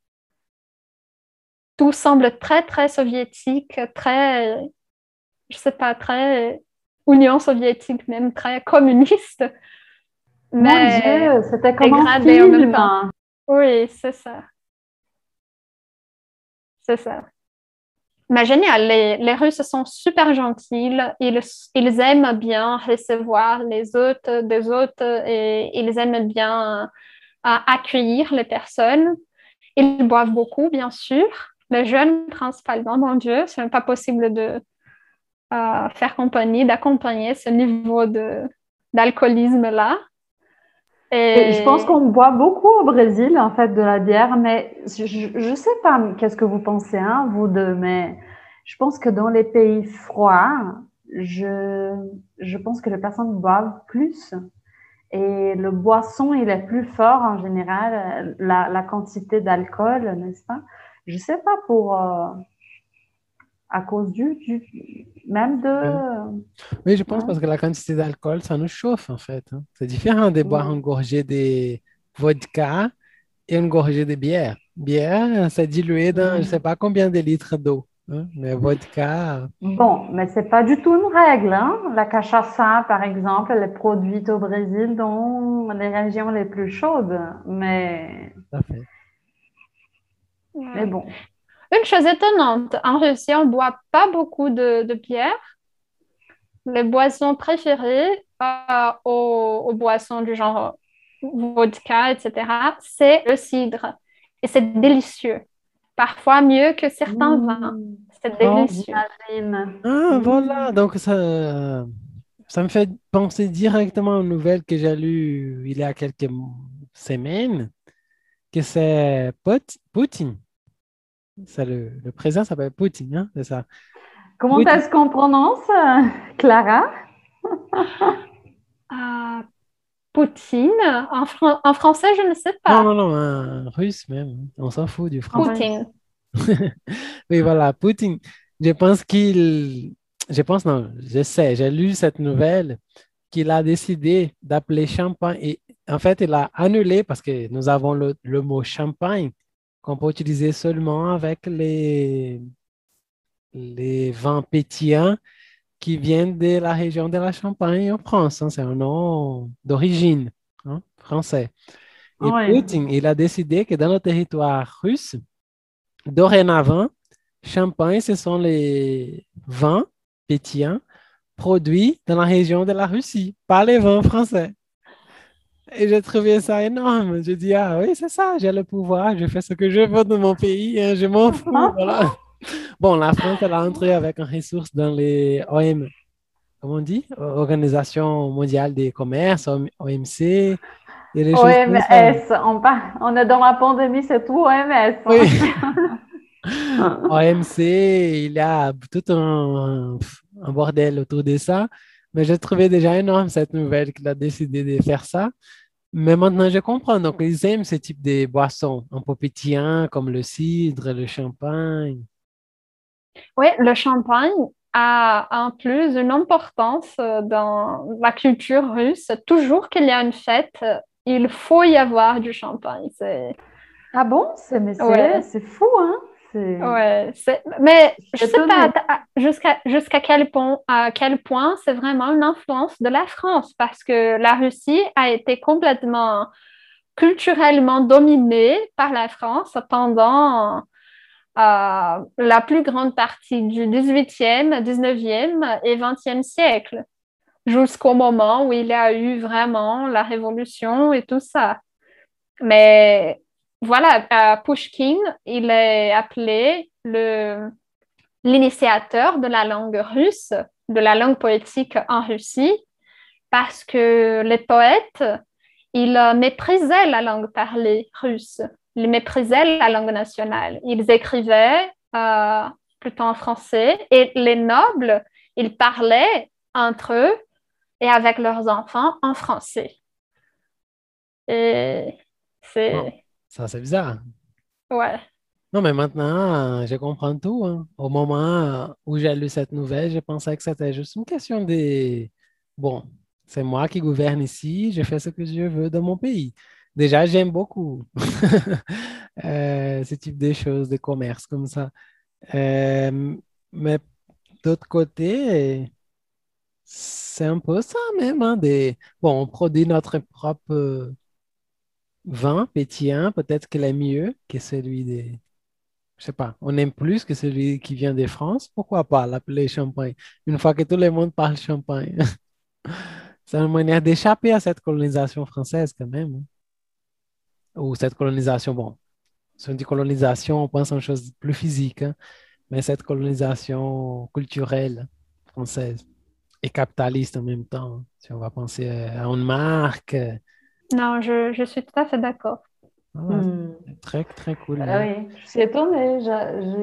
Tout semble très, très soviétique, très, je sais pas, très Union soviétique, même très communiste. Mon Mais Dieu, c'était comme un dégradé en même film. temps. oui, c'est ça. C'est ça. Mais génial, les, les Russes sont super gentils, ils, ils aiment bien recevoir les hôtes des hôtes et ils aiment bien euh, accueillir les personnes. Ils boivent beaucoup, bien sûr. Les jeunes, principalement, mon Dieu, ce n'est pas possible de euh, faire compagnie, d'accompagner ce niveau d'alcoolisme-là. Et je pense qu'on boit beaucoup au Brésil, en fait, de la bière, mais je ne sais pas qu'est-ce que vous pensez, hein, vous deux, mais je pense que dans les pays froids, je, je pense que les personnes boivent plus. Et le boisson, il est plus fort en général, la, la quantité d'alcool, n'est-ce pas? Je ne sais pas pour... euh, à cause du, du même de... Oui, je pense Ouais. parce que la quantité d'alcool, ça nous chauffe en fait. hein. C'est différent de boire Ouais. une gorgée de vodka et une gorgée de bière. Bière, c'est dilué dans je ne sais pas combien de litres d'eau. hein. Mais vodka, Bon, mais c'est pas du tout une règle, hein. La cachaça, par exemple, elle est produite au Brésil dans les régions les plus chaudes. Mais, ça fait. mais bon. Une chose étonnante, en Russie, on ne boit pas beaucoup de, de bière. Les boissons préférées euh, aux, aux boissons du genre vodka, etc., c'est le cidre. Et c'est délicieux. Parfois mieux que certains vins. Mmh. C'est Oh, délicieux. Ah, voilà. Donc, ça, ça me fait penser directement aux nouvelles que j'ai lues il y a quelques semaines, que c'est Poutine. C'est le, le président s'appelle Poutine, hein, c'est ça. Comment est-ce qu'on prononce, euh, Clara? Euh, Poutine, en, fran- en français, je ne sais pas. Non, non, non, un russe même. On s'en fout du français. Poutine. Oui, voilà, Poutine. Je pense qu'il, je pense, non, je sais, j'ai lu cette nouvelle qu'il a décidé d'appeler champagne et en fait, il a annulé parce que nous avons le, le mot champagne qu'on peut utiliser seulement avec les, les vins pétillants qui viennent de la région de la Champagne en France. hein. C'est un nom d'origine hein, français. Et. Poutine, il a décidé que dans le territoire russe, dorénavant, champagne, ce sont les vins pétillants produits dans la région de la Russie, pas les vins français. Et j'ai trouvé ça énorme. Je dis, ah oui, c'est ça, j'ai le pouvoir, je fais ce que je veux dans mon pays, hein, je m'en fous. voilà. Bon, la France, elle a entré avec une ressource dans les OM, comment on dit? Organisation mondiale des commerces, OMC, et les. OMS, on, on est dans la pandémie, c'est tout OMS. Oui. OMC, il y a tout un, un bordel autour de ça. Mais j'ai trouvé déjà énorme cette nouvelle qu'il a décidé de faire ça. Mais maintenant, je comprends. Donc, ils aiment ce type de boissons, un peu pétillant, comme le cidre, le champagne. Oui, le champagne a en plus une importance euh, dans la culture russe. Toujours qu'il y a une fête, il faut y avoir du champagne. Ah bon? C'est, mais c'est, Ouais. c'est fou, hein? Ouais, mais je C'est sais pas jusqu'à jusqu'à quel point, à quel point c'est vraiment une influence de la France parce que la Russie a été complètement culturellement dominée par la France pendant euh, la plus grande partie du 18e, 19e et 20e siècle, jusqu'au moment où il y a eu vraiment la révolution et tout ça. Mais voilà, Pushkin, il est appelé le, l'initiateur de la langue russe, de la langue poétique en Russie, parce que les poètes, ils méprisaient la langue parlée russe, ils méprisaient la langue nationale. Ils écrivaient euh, plutôt en français et les nobles, ils parlaient entre eux et avec leurs enfants en français. Et c'est... ça, c'est bizarre. Ouais. Non, mais maintenant, euh, je comprends tout. hein. Au moment euh, où j'ai lu cette nouvelle, je pensais que c'était juste une question de... Bon, c'est moi qui gouverne ici, je fais ce que je veux dans mon pays. Déjà, j'aime beaucoup euh, ce type de choses, de commerce comme ça. Euh, mais d'autre côté, c'est un peu ça même. hein, des... Bon, on produit notre propre euh, vin pétillant, peut-être qu'il est mieux que celui des... Je sais pas, on aime plus que celui qui vient de France. Pourquoi pas l'appeler champagne? Une fois que tout le monde parle champagne. C'est une manière d'échapper à cette colonisation française quand même. hein. Ou cette colonisation, bon, si on dit colonisation, on pense à une chose plus physique, hein, mais cette colonisation culturelle française et capitaliste en même temps. Si on va penser à une marque, Non, je, je suis tout à fait d'accord. voilà, Hmm. très, très cool. Ah hein. oui, je suis étonnée. Je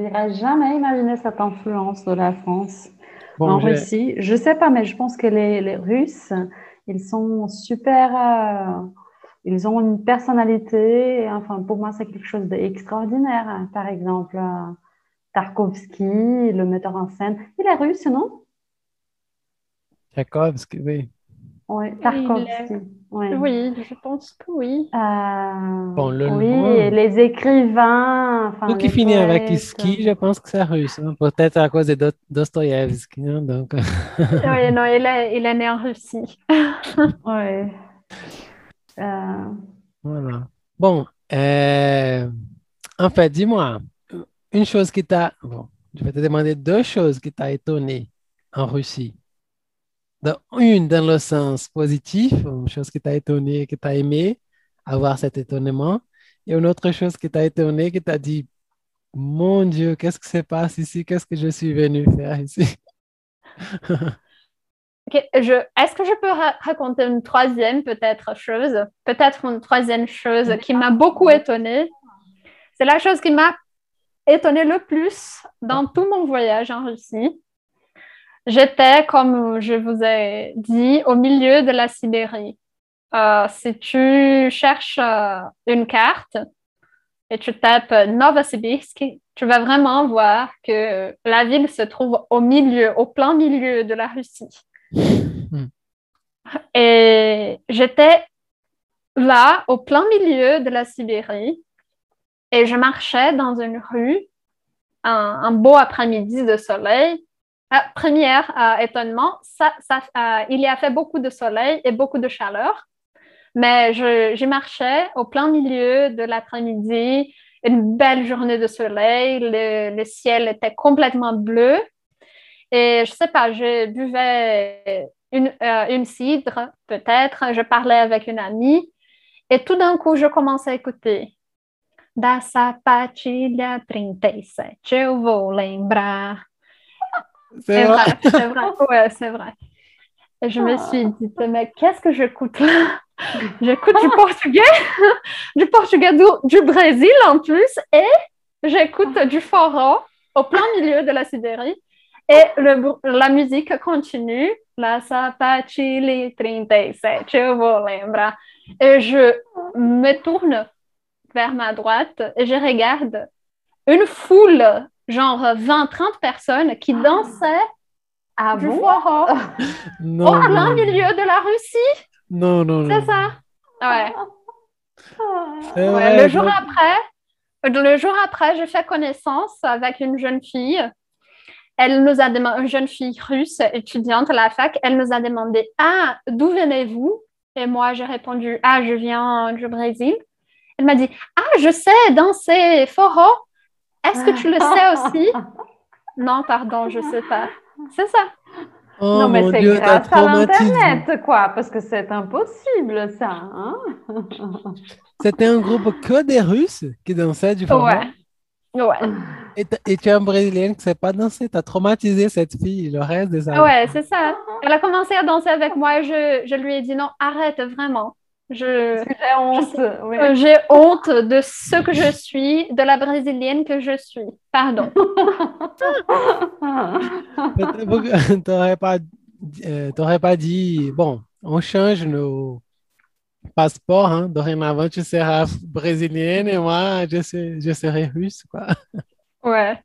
n'aurais jamais imaginé cette influence de la France Bon, en Russie. Je sais pas, mais je pense que les, les Russes, ils sont super. euh, ils ont une personnalité. Enfin, pour moi, c'est quelque chose d'extraordinaire. Par exemple, euh, Tarkovsky, le metteur en scène. Il est russe, non? Tchaïkovski, oui. Oui, Tarkovsky. Oui. Oui, je pense que oui. Euh, Bon, le oui, nom- les écrivains. Enfin, Tout qui finit avec. Iski, je pense que c'est russe. hein. Peut-être à cause de Do- Dostoïevski. hein, donc, Oui, non, il est, il est né en Russie. Oui. Euh, Voilà. Bon, euh, en fait, dis-moi, une chose qui t'a... Bon, je vais te demander deux choses qui t'a étonné en Russie. Dans- une, dans le sens positif, une chose qui t'a étonné, que t'a aimé, avoir cet étonnement, et une autre chose qui t'a étonné, qui t'a dit, mon Dieu, qu'est-ce qui se passe ici? Qu'est-ce que je suis venu faire ici? Est-ce que je peux ra- raconter une troisième peut-être chose, peut-être une troisième chose qui m'a beaucoup étonnée. C'est la chose qui m'a étonnée le plus dans tout mon voyage en Russie. J'étais, comme je vous ai dit, au milieu de la Sibérie. Euh, si tu cherches euh, une carte et tu tapes Novosibirsk, tu vas vraiment voir que la ville se trouve au milieu, au plein milieu de la Russie. Et j'étais là, au plein milieu de la Sibérie, et je marchais dans une rue, un, un beau après-midi de soleil. Ah, première euh, étonnement, euh, il y a fait beaucoup de soleil et beaucoup de chaleur, mais je marchais au plein milieu de l'après-midi, une belle journée de soleil, le, ciel était complètement bleu. Et je sais pas, je buvais une, euh, une cidre, peut-être, je parlais avec une amie, et tout d'un coup, je commençais à écouter. Da sapatilha 37, eu vou lembrar. C'est vrai, c'est vrai, ouais, c'est vrai. Et je me suis dit, mais qu'est-ce que j'écoute là? J'écoute du portugais, du portugais du, du Brésil en plus, et j'écoute du forró au plein milieu de la Sibérie. Et le, la musique continue. La sapatilha 37, eu vou lembrar. Et je me tourne vers ma droite et je regarde une foule, genre 20-30 personnes qui dansaient Ah du bon? Non, au plein non, milieu de la Russie. non, non, C'est non. ça. Ouais. C'est Ouais, vrai, le jour après, le jour après, j'ai fait connaissance avec une jeune fille. Elle nous a demandé, une jeune fille russe, étudiante à la fac, elle nous a demandé Ah, d'où venez-vous? Et moi, j'ai répondu Ah, je viens du Brésil. Elle m'a dit Ah, je sais danser forró. Est-ce que tu le sais aussi? Non, pardon, je sais pas. C'est ça. Oh non, mais c'est grâce à l'Internet, quoi, parce que c'est impossible, ça. Hein? C'était un groupe que des Russes qui dansaient du forró. Ouais. Ouais, Et, tu es un Brésilien qui ne sait pas danser. Tu as traumatisé cette fille le reste de sa ouais, c'est ça. Elle a commencé à danser avec moi et je, je lui ai dit non, arrête vraiment. Je, J'ai honte. oui. euh, j'ai honte de ce que je suis, de la brésilienne que je suis. Pardon. Peut-être que t'aurais pas, euh, t'aurais pas dit, bon, on change nos passeports, hein. Dorénavant, tu seras brésilienne et moi, je, sais- je serai russe, quoi. Ouais.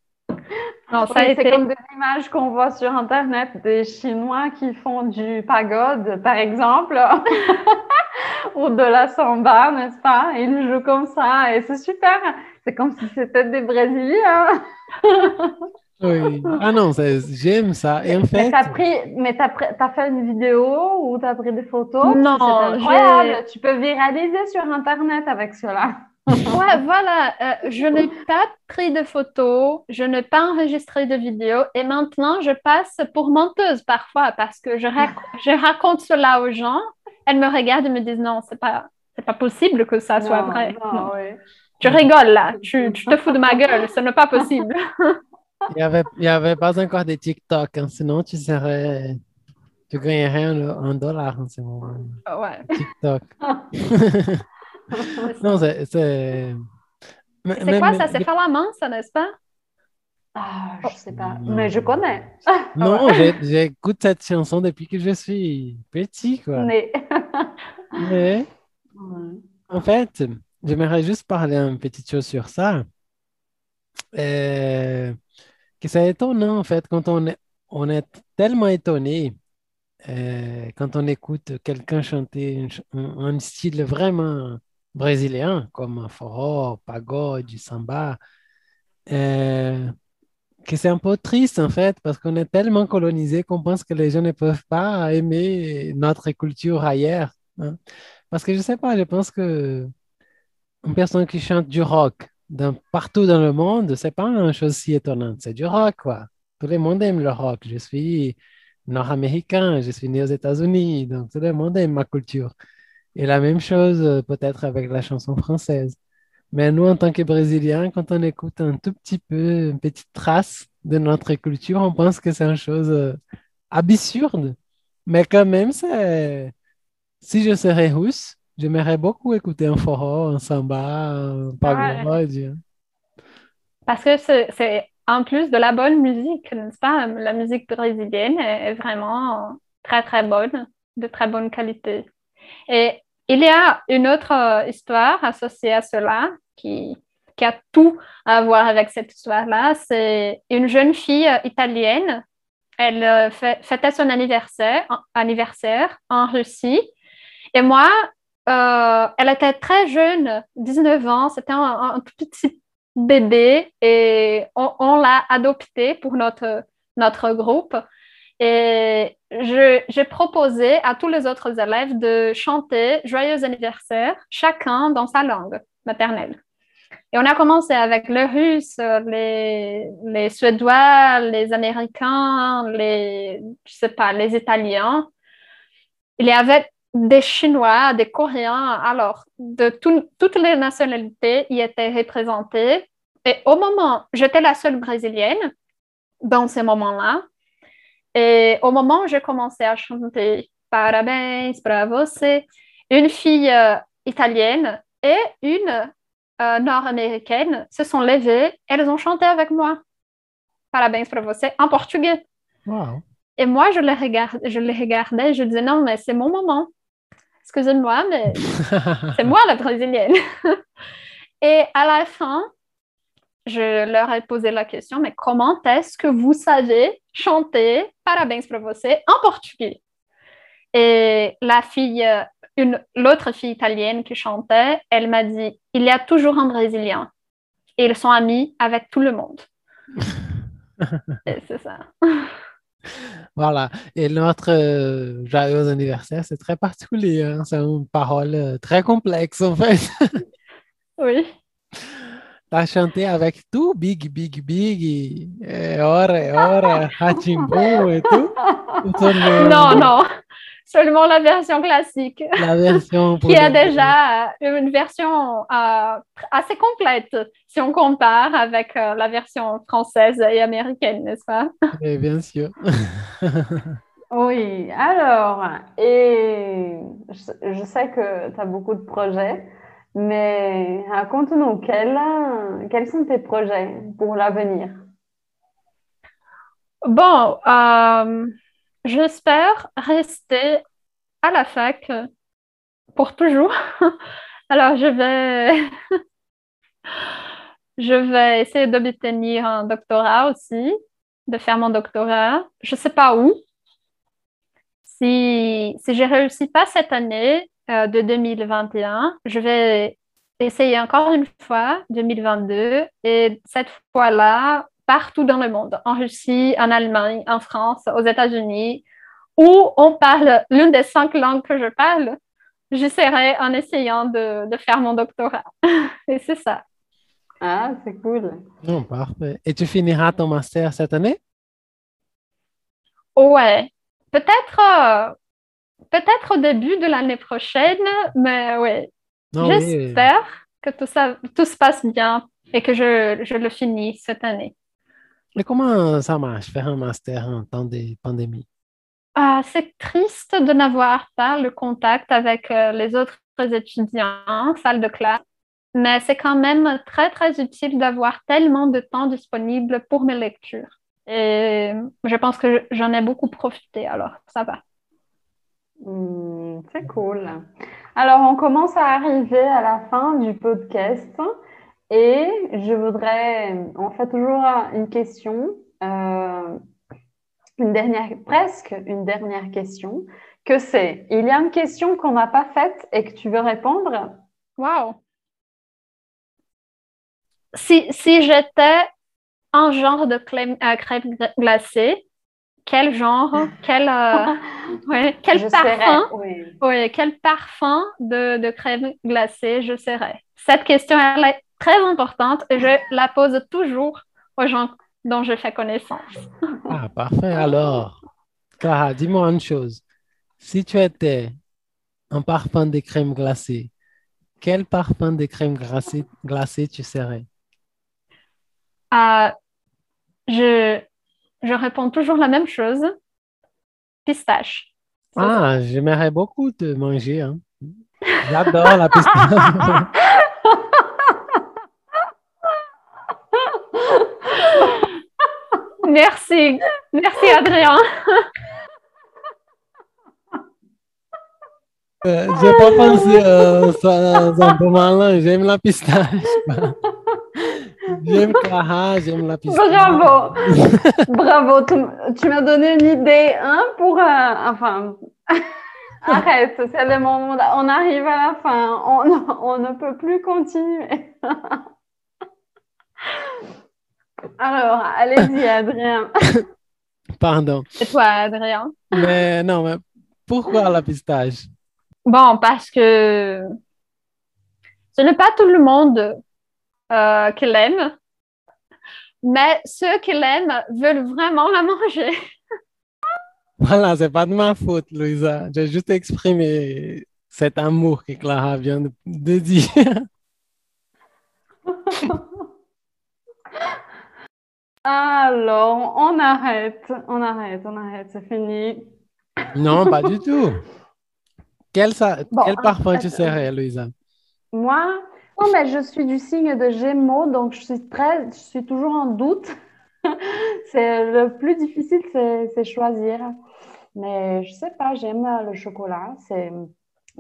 Non, ça c'est été. comme des images qu'on voit sur Internet des Chinois qui font du pagode, par exemple, ou de la samba, n'est-ce pas? Ils jouent comme ça et c'est super. C'est comme si c'était des Brésiliens. Oui. Ah non, j'aime ça. Et en Mais fait, t'as pris, mais t'as, pr- t'as fait une vidéo ou t'as pris des photos? Non, c'est incroyable. Tu peux viraliser sur Internet avec cela. Ouais, voilà. euh, je n'ai pas pris de photos, je n'ai pas enregistré de vidéos et maintenant je passe pour menteuse parfois parce que je, rac- je raconte cela aux gens. Elles me regardent et me disent non, c'est pas, c'est pas possible que ça soit Non, vrai. non, Non. oui. Tu rigoles là, tu, tu te fous de ma gueule, ce n'est pas possible. il n'y avait, il y avait pas encore des TikTok, hein. Sinon, tu serais, tu gagnerais un, un dollar en ce moment. Ouais. TikTok. Non, c'est, c'est... quoi ça? C'est Falaman, ça, n'est-ce pas? Ah, je sais pas, Non. mais je connais. Non, j'écoute cette chanson depuis que je suis petit, quoi. Mais... Mais, en fait, j'aimerais juste parler une petite chose sur ça. Euh, que c'est étonnant, en fait, quand on est, on est tellement étonné euh, quand on écoute quelqu'un chanter un style vraiment brésilien, comme forró, pagode, samba, euh, que c'est un peu triste, en fait, parce qu'on est tellement colonisé qu'on pense que les gens ne peuvent pas aimer notre culture ailleurs. hein. Parce que je sais pas, je pense que une personne qui chante du rock partout dans le monde, c'est pas une chose si étonnante. C'est du rock, quoi. Tout le monde aime le rock. Je suis nord-américain, je suis né aux États-Unis, donc tout le monde aime ma culture. Et la même chose euh, peut-être avec la chanson française. Mais nous, en tant que Brésiliens, quand on écoute un tout petit peu, une petite trace de notre culture, on pense que c'est une chose euh, absurde. Mais quand même, c'est... Si je serais russe, j'aimerais beaucoup écouter un forró, un samba, un pagode. Parce que c'est en plus de la bonne musique, n'est-ce pas? La musique brésilienne est vraiment très, très bonne, de très bonne qualité. Et il y a une autre euh, histoire associée à cela qui, a tout à voir avec cette histoire-là. C'est une jeune fille euh, italienne. Elle euh, fêtait son anniversaire, en- Russie. Et moi, elle était très jeune, 19 ans, c'était un, un tout petit bébé et on, on l'a adoptée pour notre, notre groupe. Et je- j'ai proposé à tous les autres élèves de chanter Joyeux anniversaire, chacun dans sa langue maternelle. Et on a commencé avec les Russes, les, Suédois, les Américains, les, je sais pas, les Italiens. Il y avait des Chinois, des Coréens, alors de tout- toutes les nationalités y étaient représentées. Et au moment, j'étais la seule brésilienne dans ces moments-là. Et au moment où j'ai commencé à chanter Parabéns para você, une fille euh, italienne et une euh, nord-américaine se sont levées, elles ont chanté avec moi Parabéns para você en portugais. Wow. Et moi, je les, regarde, je les regardais, je disais non, mais c'est mon moment. Excusez-moi, mais c'est moi la brésilienne. Et à la fin, je leur ai posé la question, mais comment est-ce que vous savez chanter Parabéns para você en portugais? Et la fille, euh, une, l'autre fille italienne qui chantait, elle m'a dit, il y a toujours un Brésilien. Et ils sont amis avec tout le monde. Et c'est ça. Voilà. Et notre euh, joyeux anniversaire, c'est très particulier. hein. C'est une parole euh, très complexe, en fait. Oui. T'as chanté avec tout, Big, Big, Big, et, et Ora, et Ora, Hatimbu et tout. Nom? Non, non. Seulement la version classique, La version qui est les- déjà euh, une version euh, assez complète si on compare avec euh, la version française et américaine, n'est-ce pas? Oui, bien sûr. Oui, alors, et je, je sais que tu as beaucoup de projets, mais raconte-nous, quels, quels sont tes projets pour l'avenir? Bon, euh, j'espère rester à la fac pour toujours. Alors, je vais, je vais essayer d'obtenir un doctorat aussi, de faire mon doctorat. Je ne sais pas où. Si, si je ne réussis pas cette année euh, de 2021, je vais essayer encore une fois 2022 et cette fois-là partout dans le monde, en Russie, en Allemagne, en France, aux États-Unis, où on parle l'une des cinq langues que je parle, j'essaierai en essayant de, de faire mon doctorat. Et c'est ça. Ah, c'est cool. Non, parfait. Et tu finiras ton master cette année? Ouais, peut-être euh, peut-être au début de l'année prochaine, mais ouais, Non, oui. j'espère que tout ça, tout se passe bien et que je, je le finis cette année. Mais comment ça marche, faire un master en temps de pandémie? Ah, c'est triste de n'avoir pas le contact avec euh, les autres étudiants en salle de classe, mais c'est quand même très, très utile d'avoir tellement de temps disponible pour mes lectures. Et je pense que j'en ai beaucoup profité, alors ça va. Hmm, c'est cool. Alors, on commence à arriver à la fin du podcast et je voudrais, on fait toujours une question, euh, une dernière, presque une dernière question, que c'est, il y a une question qu'on n'a pas faite et que tu veux répondre? Wow! Si, si j'étais un genre de crème, euh, crème glacée, quel genre, quel, euh, ouais, quel Je parfum, oui. ouais, quel parfum de, de crème glacée je serais? Cette question, elle est très importante et je la pose toujours aux gens dont je fais connaissance. Ah, parfait. Alors, Clara, dis-moi une chose. Si tu étais un parfum de crème glacée, quel parfum de crème glacée, glacée tu serais? Euh, je, je réponds toujours la même chose. Pistache. Ah, j'aimerais beaucoup te manger. hein. J'adore la pistache. Merci, merci Adrien. Euh, j'ai pas pensé euh, ça, ça un peu malin. J'aime la pistache. J'aime Clara, j'aime la pistache. Bravo, bravo. Tu, m'as donné une idée, hein, pour, euh, enfin, arrête, c'est le moment, on arrive à la fin, on, on ne peut plus continuer. Alors, allez-y, Adrien. Pardon. Et toi, Adrien? Mais non, mais pourquoi la pistache? Bon, parce que ce n'est pas tout le monde euh, qui l'aime, mais ceux qui l'aiment veulent vraiment la manger. Voilà, c'est pas de ma faute, Louisa. J'ai juste exprimé cet amour que Clara vient de, de dire. Alors, on arrête, on arrête, on arrête, c'est fini. Non, pas du tout. Quel, ça, Bon, quel parfum tu serais, Louisa? Moi, non, mais je suis du signe de Gémeaux, donc je suis très, je suis toujours en doute. C'est le plus difficile, c'est choisir. Mais je sais pas, j'aime le chocolat, c'est une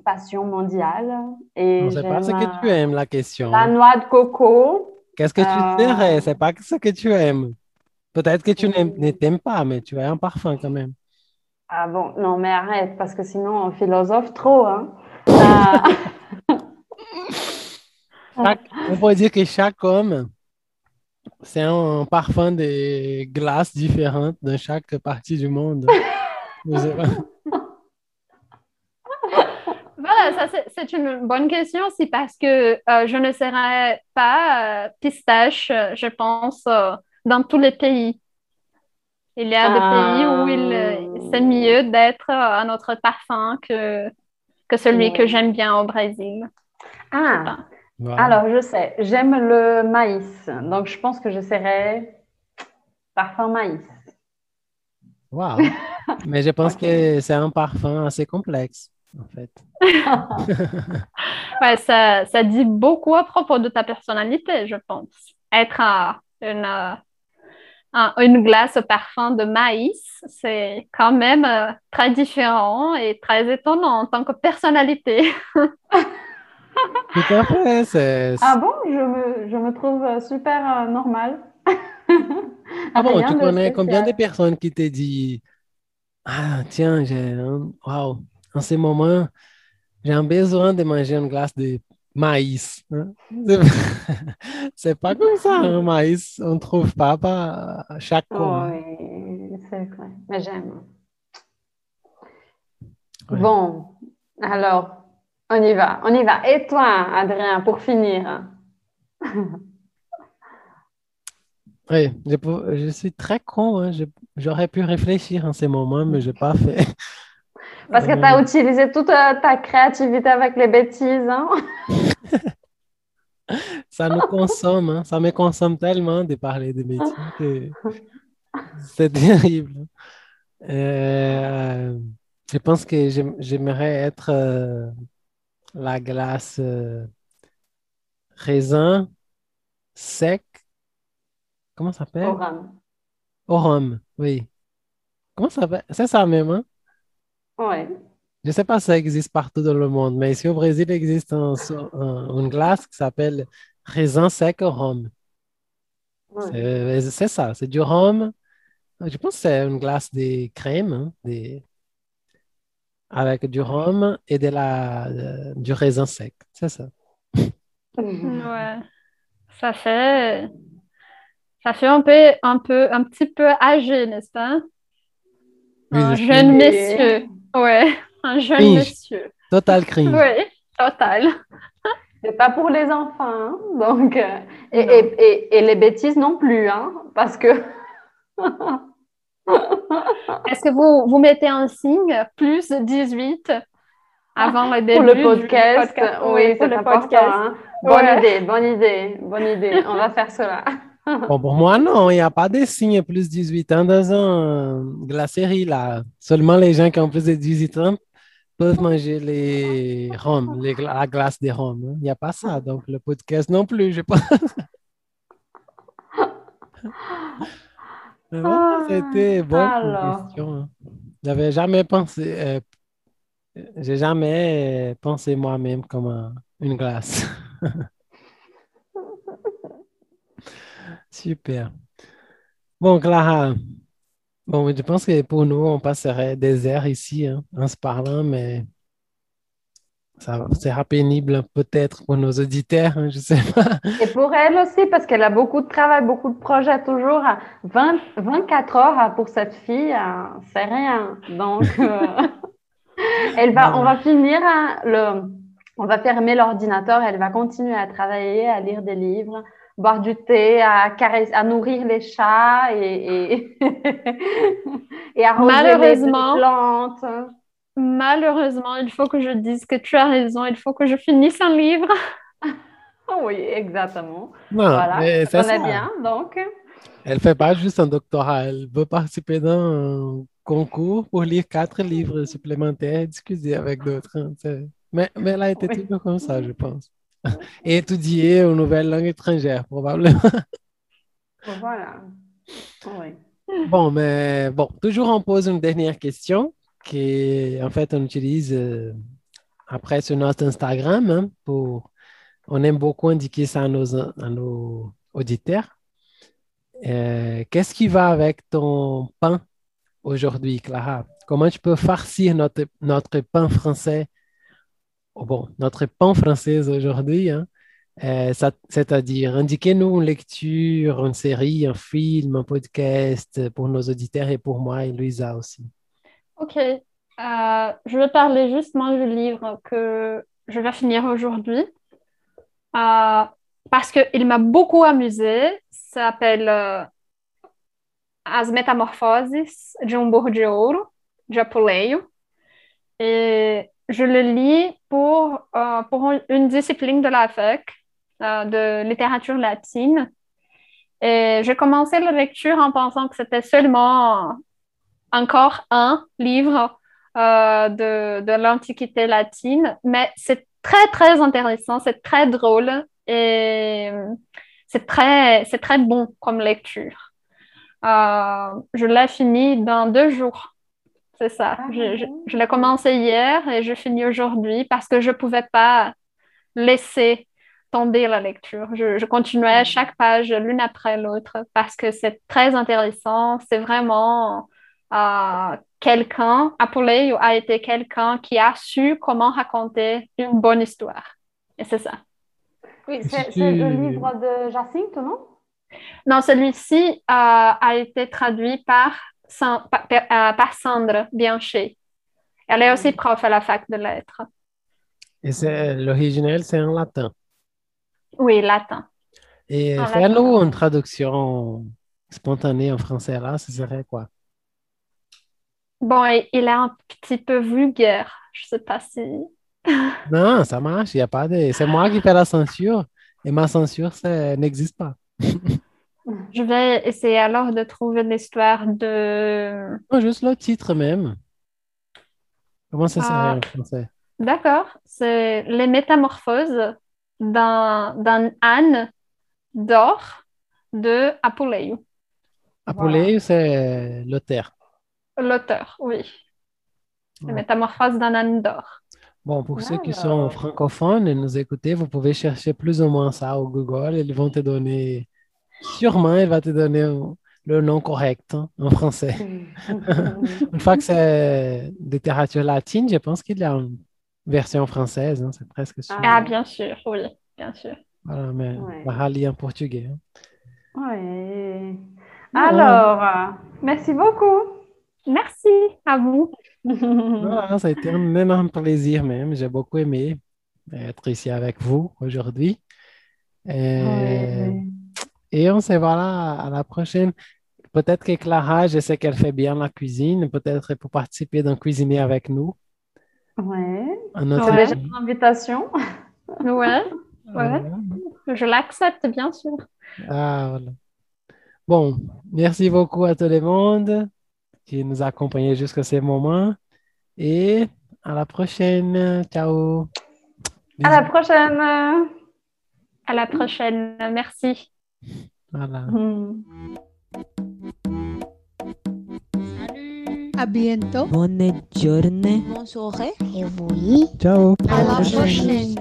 passion mondiale. Et c'est pas ce que tu aimes, la question. la noix de coco. Qu'est-ce que tu Euh, serais? C'est pas ce que tu aimes. Peut-être que tu n'aimes- ne t'aimes pas, mais tu as un parfum quand même. Ah bon, non, mais arrête, parce que sinon on philosophe trop, hein. Euh, Chaque- on pourrait dire que chaque homme, c'est un parfum de glace différente dans chaque partie du monde. Voilà, ça c'est- une bonne question aussi parce que euh, je ne serais pas euh, pistache, euh, je pense, euh, dans tous les pays. Il y a des pays où il, c'est mieux d'être un autre parfum que, que celui que j'aime bien au Brésil. Ah, Alors je sais, j'aime le maïs. Donc je pense que j'essaierai parfum maïs. Wow. Mais je pense que c'est un parfum assez complexe, en fait. Ouais, ça, ça dit beaucoup à propos de ta personnalité, je pense. Être un- une, un- une glace au parfum de maïs, c'est quand même euh, très différent et très étonnant en tant que personnalité. Tout à fait. C'est, Ah bon, je me, je me trouve euh, super euh, normale. Ah bon, tu connais combien de personnes qui te disent Ah, tiens, j'ai un... Waouh, en ce moment, j'ai un besoin de manger une glace de maïs. hein? C'est pas comme ça, un maïs. On ne trouve pas, pas à chaque coin. Oui, c'est vrai, mais j'aime. Ouais. Bon, alors, on y va, on y va. Et toi, Adrien, pour finir? Oui, je, suis très con. hein. J'aurais pu réfléchir en ce moment, mais je n'ai pas fait. Parce que Euh, tu as utilisé toute euh, ta créativité avec les bêtises, hein? Ça nous consomme, hein. Ça me consomme tellement de parler de que c'est terrible. Euh, je pense que j'aim- j'aimerais être euh, la glace euh, raisin sec. Comment ça s'appelle? Au rhum, oui. Comment ça s'appelle? C'est ça même, hein? Oui. Je ne sais pas si ça existe partout dans le monde, mais ici au Brésil, il existe un une glace qui s'appelle raisin sec au rhum. C'est ça, c'est du rhum. Je pense que c'est une glace de crème, hein, des- avec du rhum et de la, de- du raisin sec. C'est ça. Ouais. Ça fait, ça fait un peu, un peu, un petit peu âgé, n'est-ce pas? Oui, Un jeune Oui. monsieur. Ouais, un jeune Cringe. monsieur. Total cringe. Oui, total. C'est pas pour les enfants, hein, donc, euh, et, et, et, et les bêtises non plus, hein, parce que Est-ce que vous, vous mettez un signe plus 18 avant le début pour le du podcast, podcast? oui, c'est le important. podcast. hein. Bonne Ouais. idée, bonne idée, bonne idée. On va faire cela. Bon, pour moi, non, il n'y a pas de signe plus 18 ans dans une glacerie, là. Seulement les gens qui ont plus de 18 ans peuvent manger les gla- la glace des rhums. hein. Il n'y a pas ça, donc le podcast non plus, je pense. Mais voilà, Ah, c'était bon alors. question. hein. J'avais jamais pensé, euh, j'ai jamais pensé moi-même comme un- une glace. Super. Bon, Clara, bon, je pense que pour nous, on passerait des heures ici hein, en se parlant, mais sera pénible peut-être pour nos auditeurs, hein, je sais pas. Et pour elle aussi, parce qu'elle a beaucoup de travail, beaucoup de projets toujours. 20, 24 heures pour cette fille, euh, c'est rien. Donc, euh, elle va, on va finir hein, le, on va fermer l'ordinateur. Elle va continuer à travailler, à lire des livres, boire du thé, à caresser, à nourrir les chats et, et, et arroser les Malheureusement. plantes. Malheureusement, il faut que je dise que tu as raison, il faut que je finisse un livre. Oui, exactement. Non, Voilà, mais ça c'est connaît ça. bien. Donc, Elle fait pas juste un doctorat, elle veut participer dans un concours pour lire quatre livres supplémentaires et discuter avec d'autres. hein, Mais, mais elle a été Oui. toujours comme ça, je pense. Et étudier une nouvelle langue étrangère, probablement. voilà. Oui. Bon, mais bon, toujours on pose une dernière question en fait, on utilise euh, après sur notre Instagram hein, on aime beaucoup indiquer ça à nos, auditeurs. Euh, qu'est-ce qui va avec ton pain aujourd'hui, Clara? Comment tu peux farcir notre, pain français? Oh, bon, notre pain français aujourd'hui, hein? Euh, c'est-à-dire, indiquez-nous une lecture, une série, un film, un podcast pour nos auditeurs et pour moi et Louisa aussi. Ok, Euh, je vais parler justement du livre que je vais finir aujourd'hui Euh, parce qu'il m'a beaucoup amusé. Ça s'appelle euh, As Metamorfoses de um Burro de Ouro. Japoleio. Et je le lis pour, euh, pour une discipline de la fac de littérature latine. Et j'ai commencé la lecture en pensant que c'était seulement encore un livre euh, de, de l'Antiquité latine, mais c'est très, très intéressant, c'est très drôle et c'est très, c'est très bon comme lecture. Euh, je l'ai fini dans deux jours. C'est ça. Ah, je je, bon. je l'ai commencé hier et je finis aujourd'hui parce que je ne pouvais pas laisser tomber la lecture. Je, je continuais chaque page l'une après l'autre parce que c'est très intéressant. C'est vraiment euh, quelqu'un, Apollo a été quelqu'un qui a su comment raconter une bonne histoire. Et c'est ça. Oui, c'est tu- le livre de Jacinthe, non? Non, celui-ci euh, a été traduit par, par, par- euh, par Sandre Bianchet. Elle est aussi prof à la fac de lettres. Et c'est l'original, c'est en latin. Oui, latin. Et En faire-nous une traduction spontanée en français là, ce serait quoi? Bon, il est un petit peu vulgaire. Je ne sais pas si... Non, ça marche, il y a pas de... C'est moi qui fais la censure et ma censure, ça n'existe pas. Je vais essayer alors de trouver l'histoire de... Non, juste le titre même. Comment ça Ah. en français? D'accord, c'est Les Métamorphoses d'un d'un âne d'or de Apollo. Apollo, c'est l'auteur. L'auteur, oui. Les Ouais. Métamorphoses d'un âne d'or. Bon, pour ceux qui sont francophones et nous écouter, vous pouvez chercher plus ou moins ça au Google. Ils vont te donner, sûrement, il va te donner le nom correct hein, en français. Une fois que c'est littérature latine, je pense qu'il y a une version française, hein, c'est presque sûr. Ah, bien sûr, oui, bien sûr. Voilà, mais Ouais. on va lire en portugais. hein. Oui. Alors, euh, merci beaucoup. Merci à vous. Voilà, ça a été un énorme plaisir même. J'ai beaucoup aimé être ici avec vous aujourd'hui. Et, Ouais. et on se voit là à la prochaine. Peut-être que Clara, je sais qu'elle fait bien la cuisine, peut-être pour participer dans Cuisiner avec nous. Ouais. Ouais. déjà une invitation. Ouais, Voilà. je l'accepte, bien sûr. Ah, voilà. Bon, merci beaucoup à tout le monde qui nous a accompagnés jusqu'à ce moment. Et à la prochaine. Ciao. À la prochaine. À la prochaine. Merci. Voilà. Salut. À bientôt. Bonne journée. Bonne soirée. Et oui. Ciao. À la prochaine.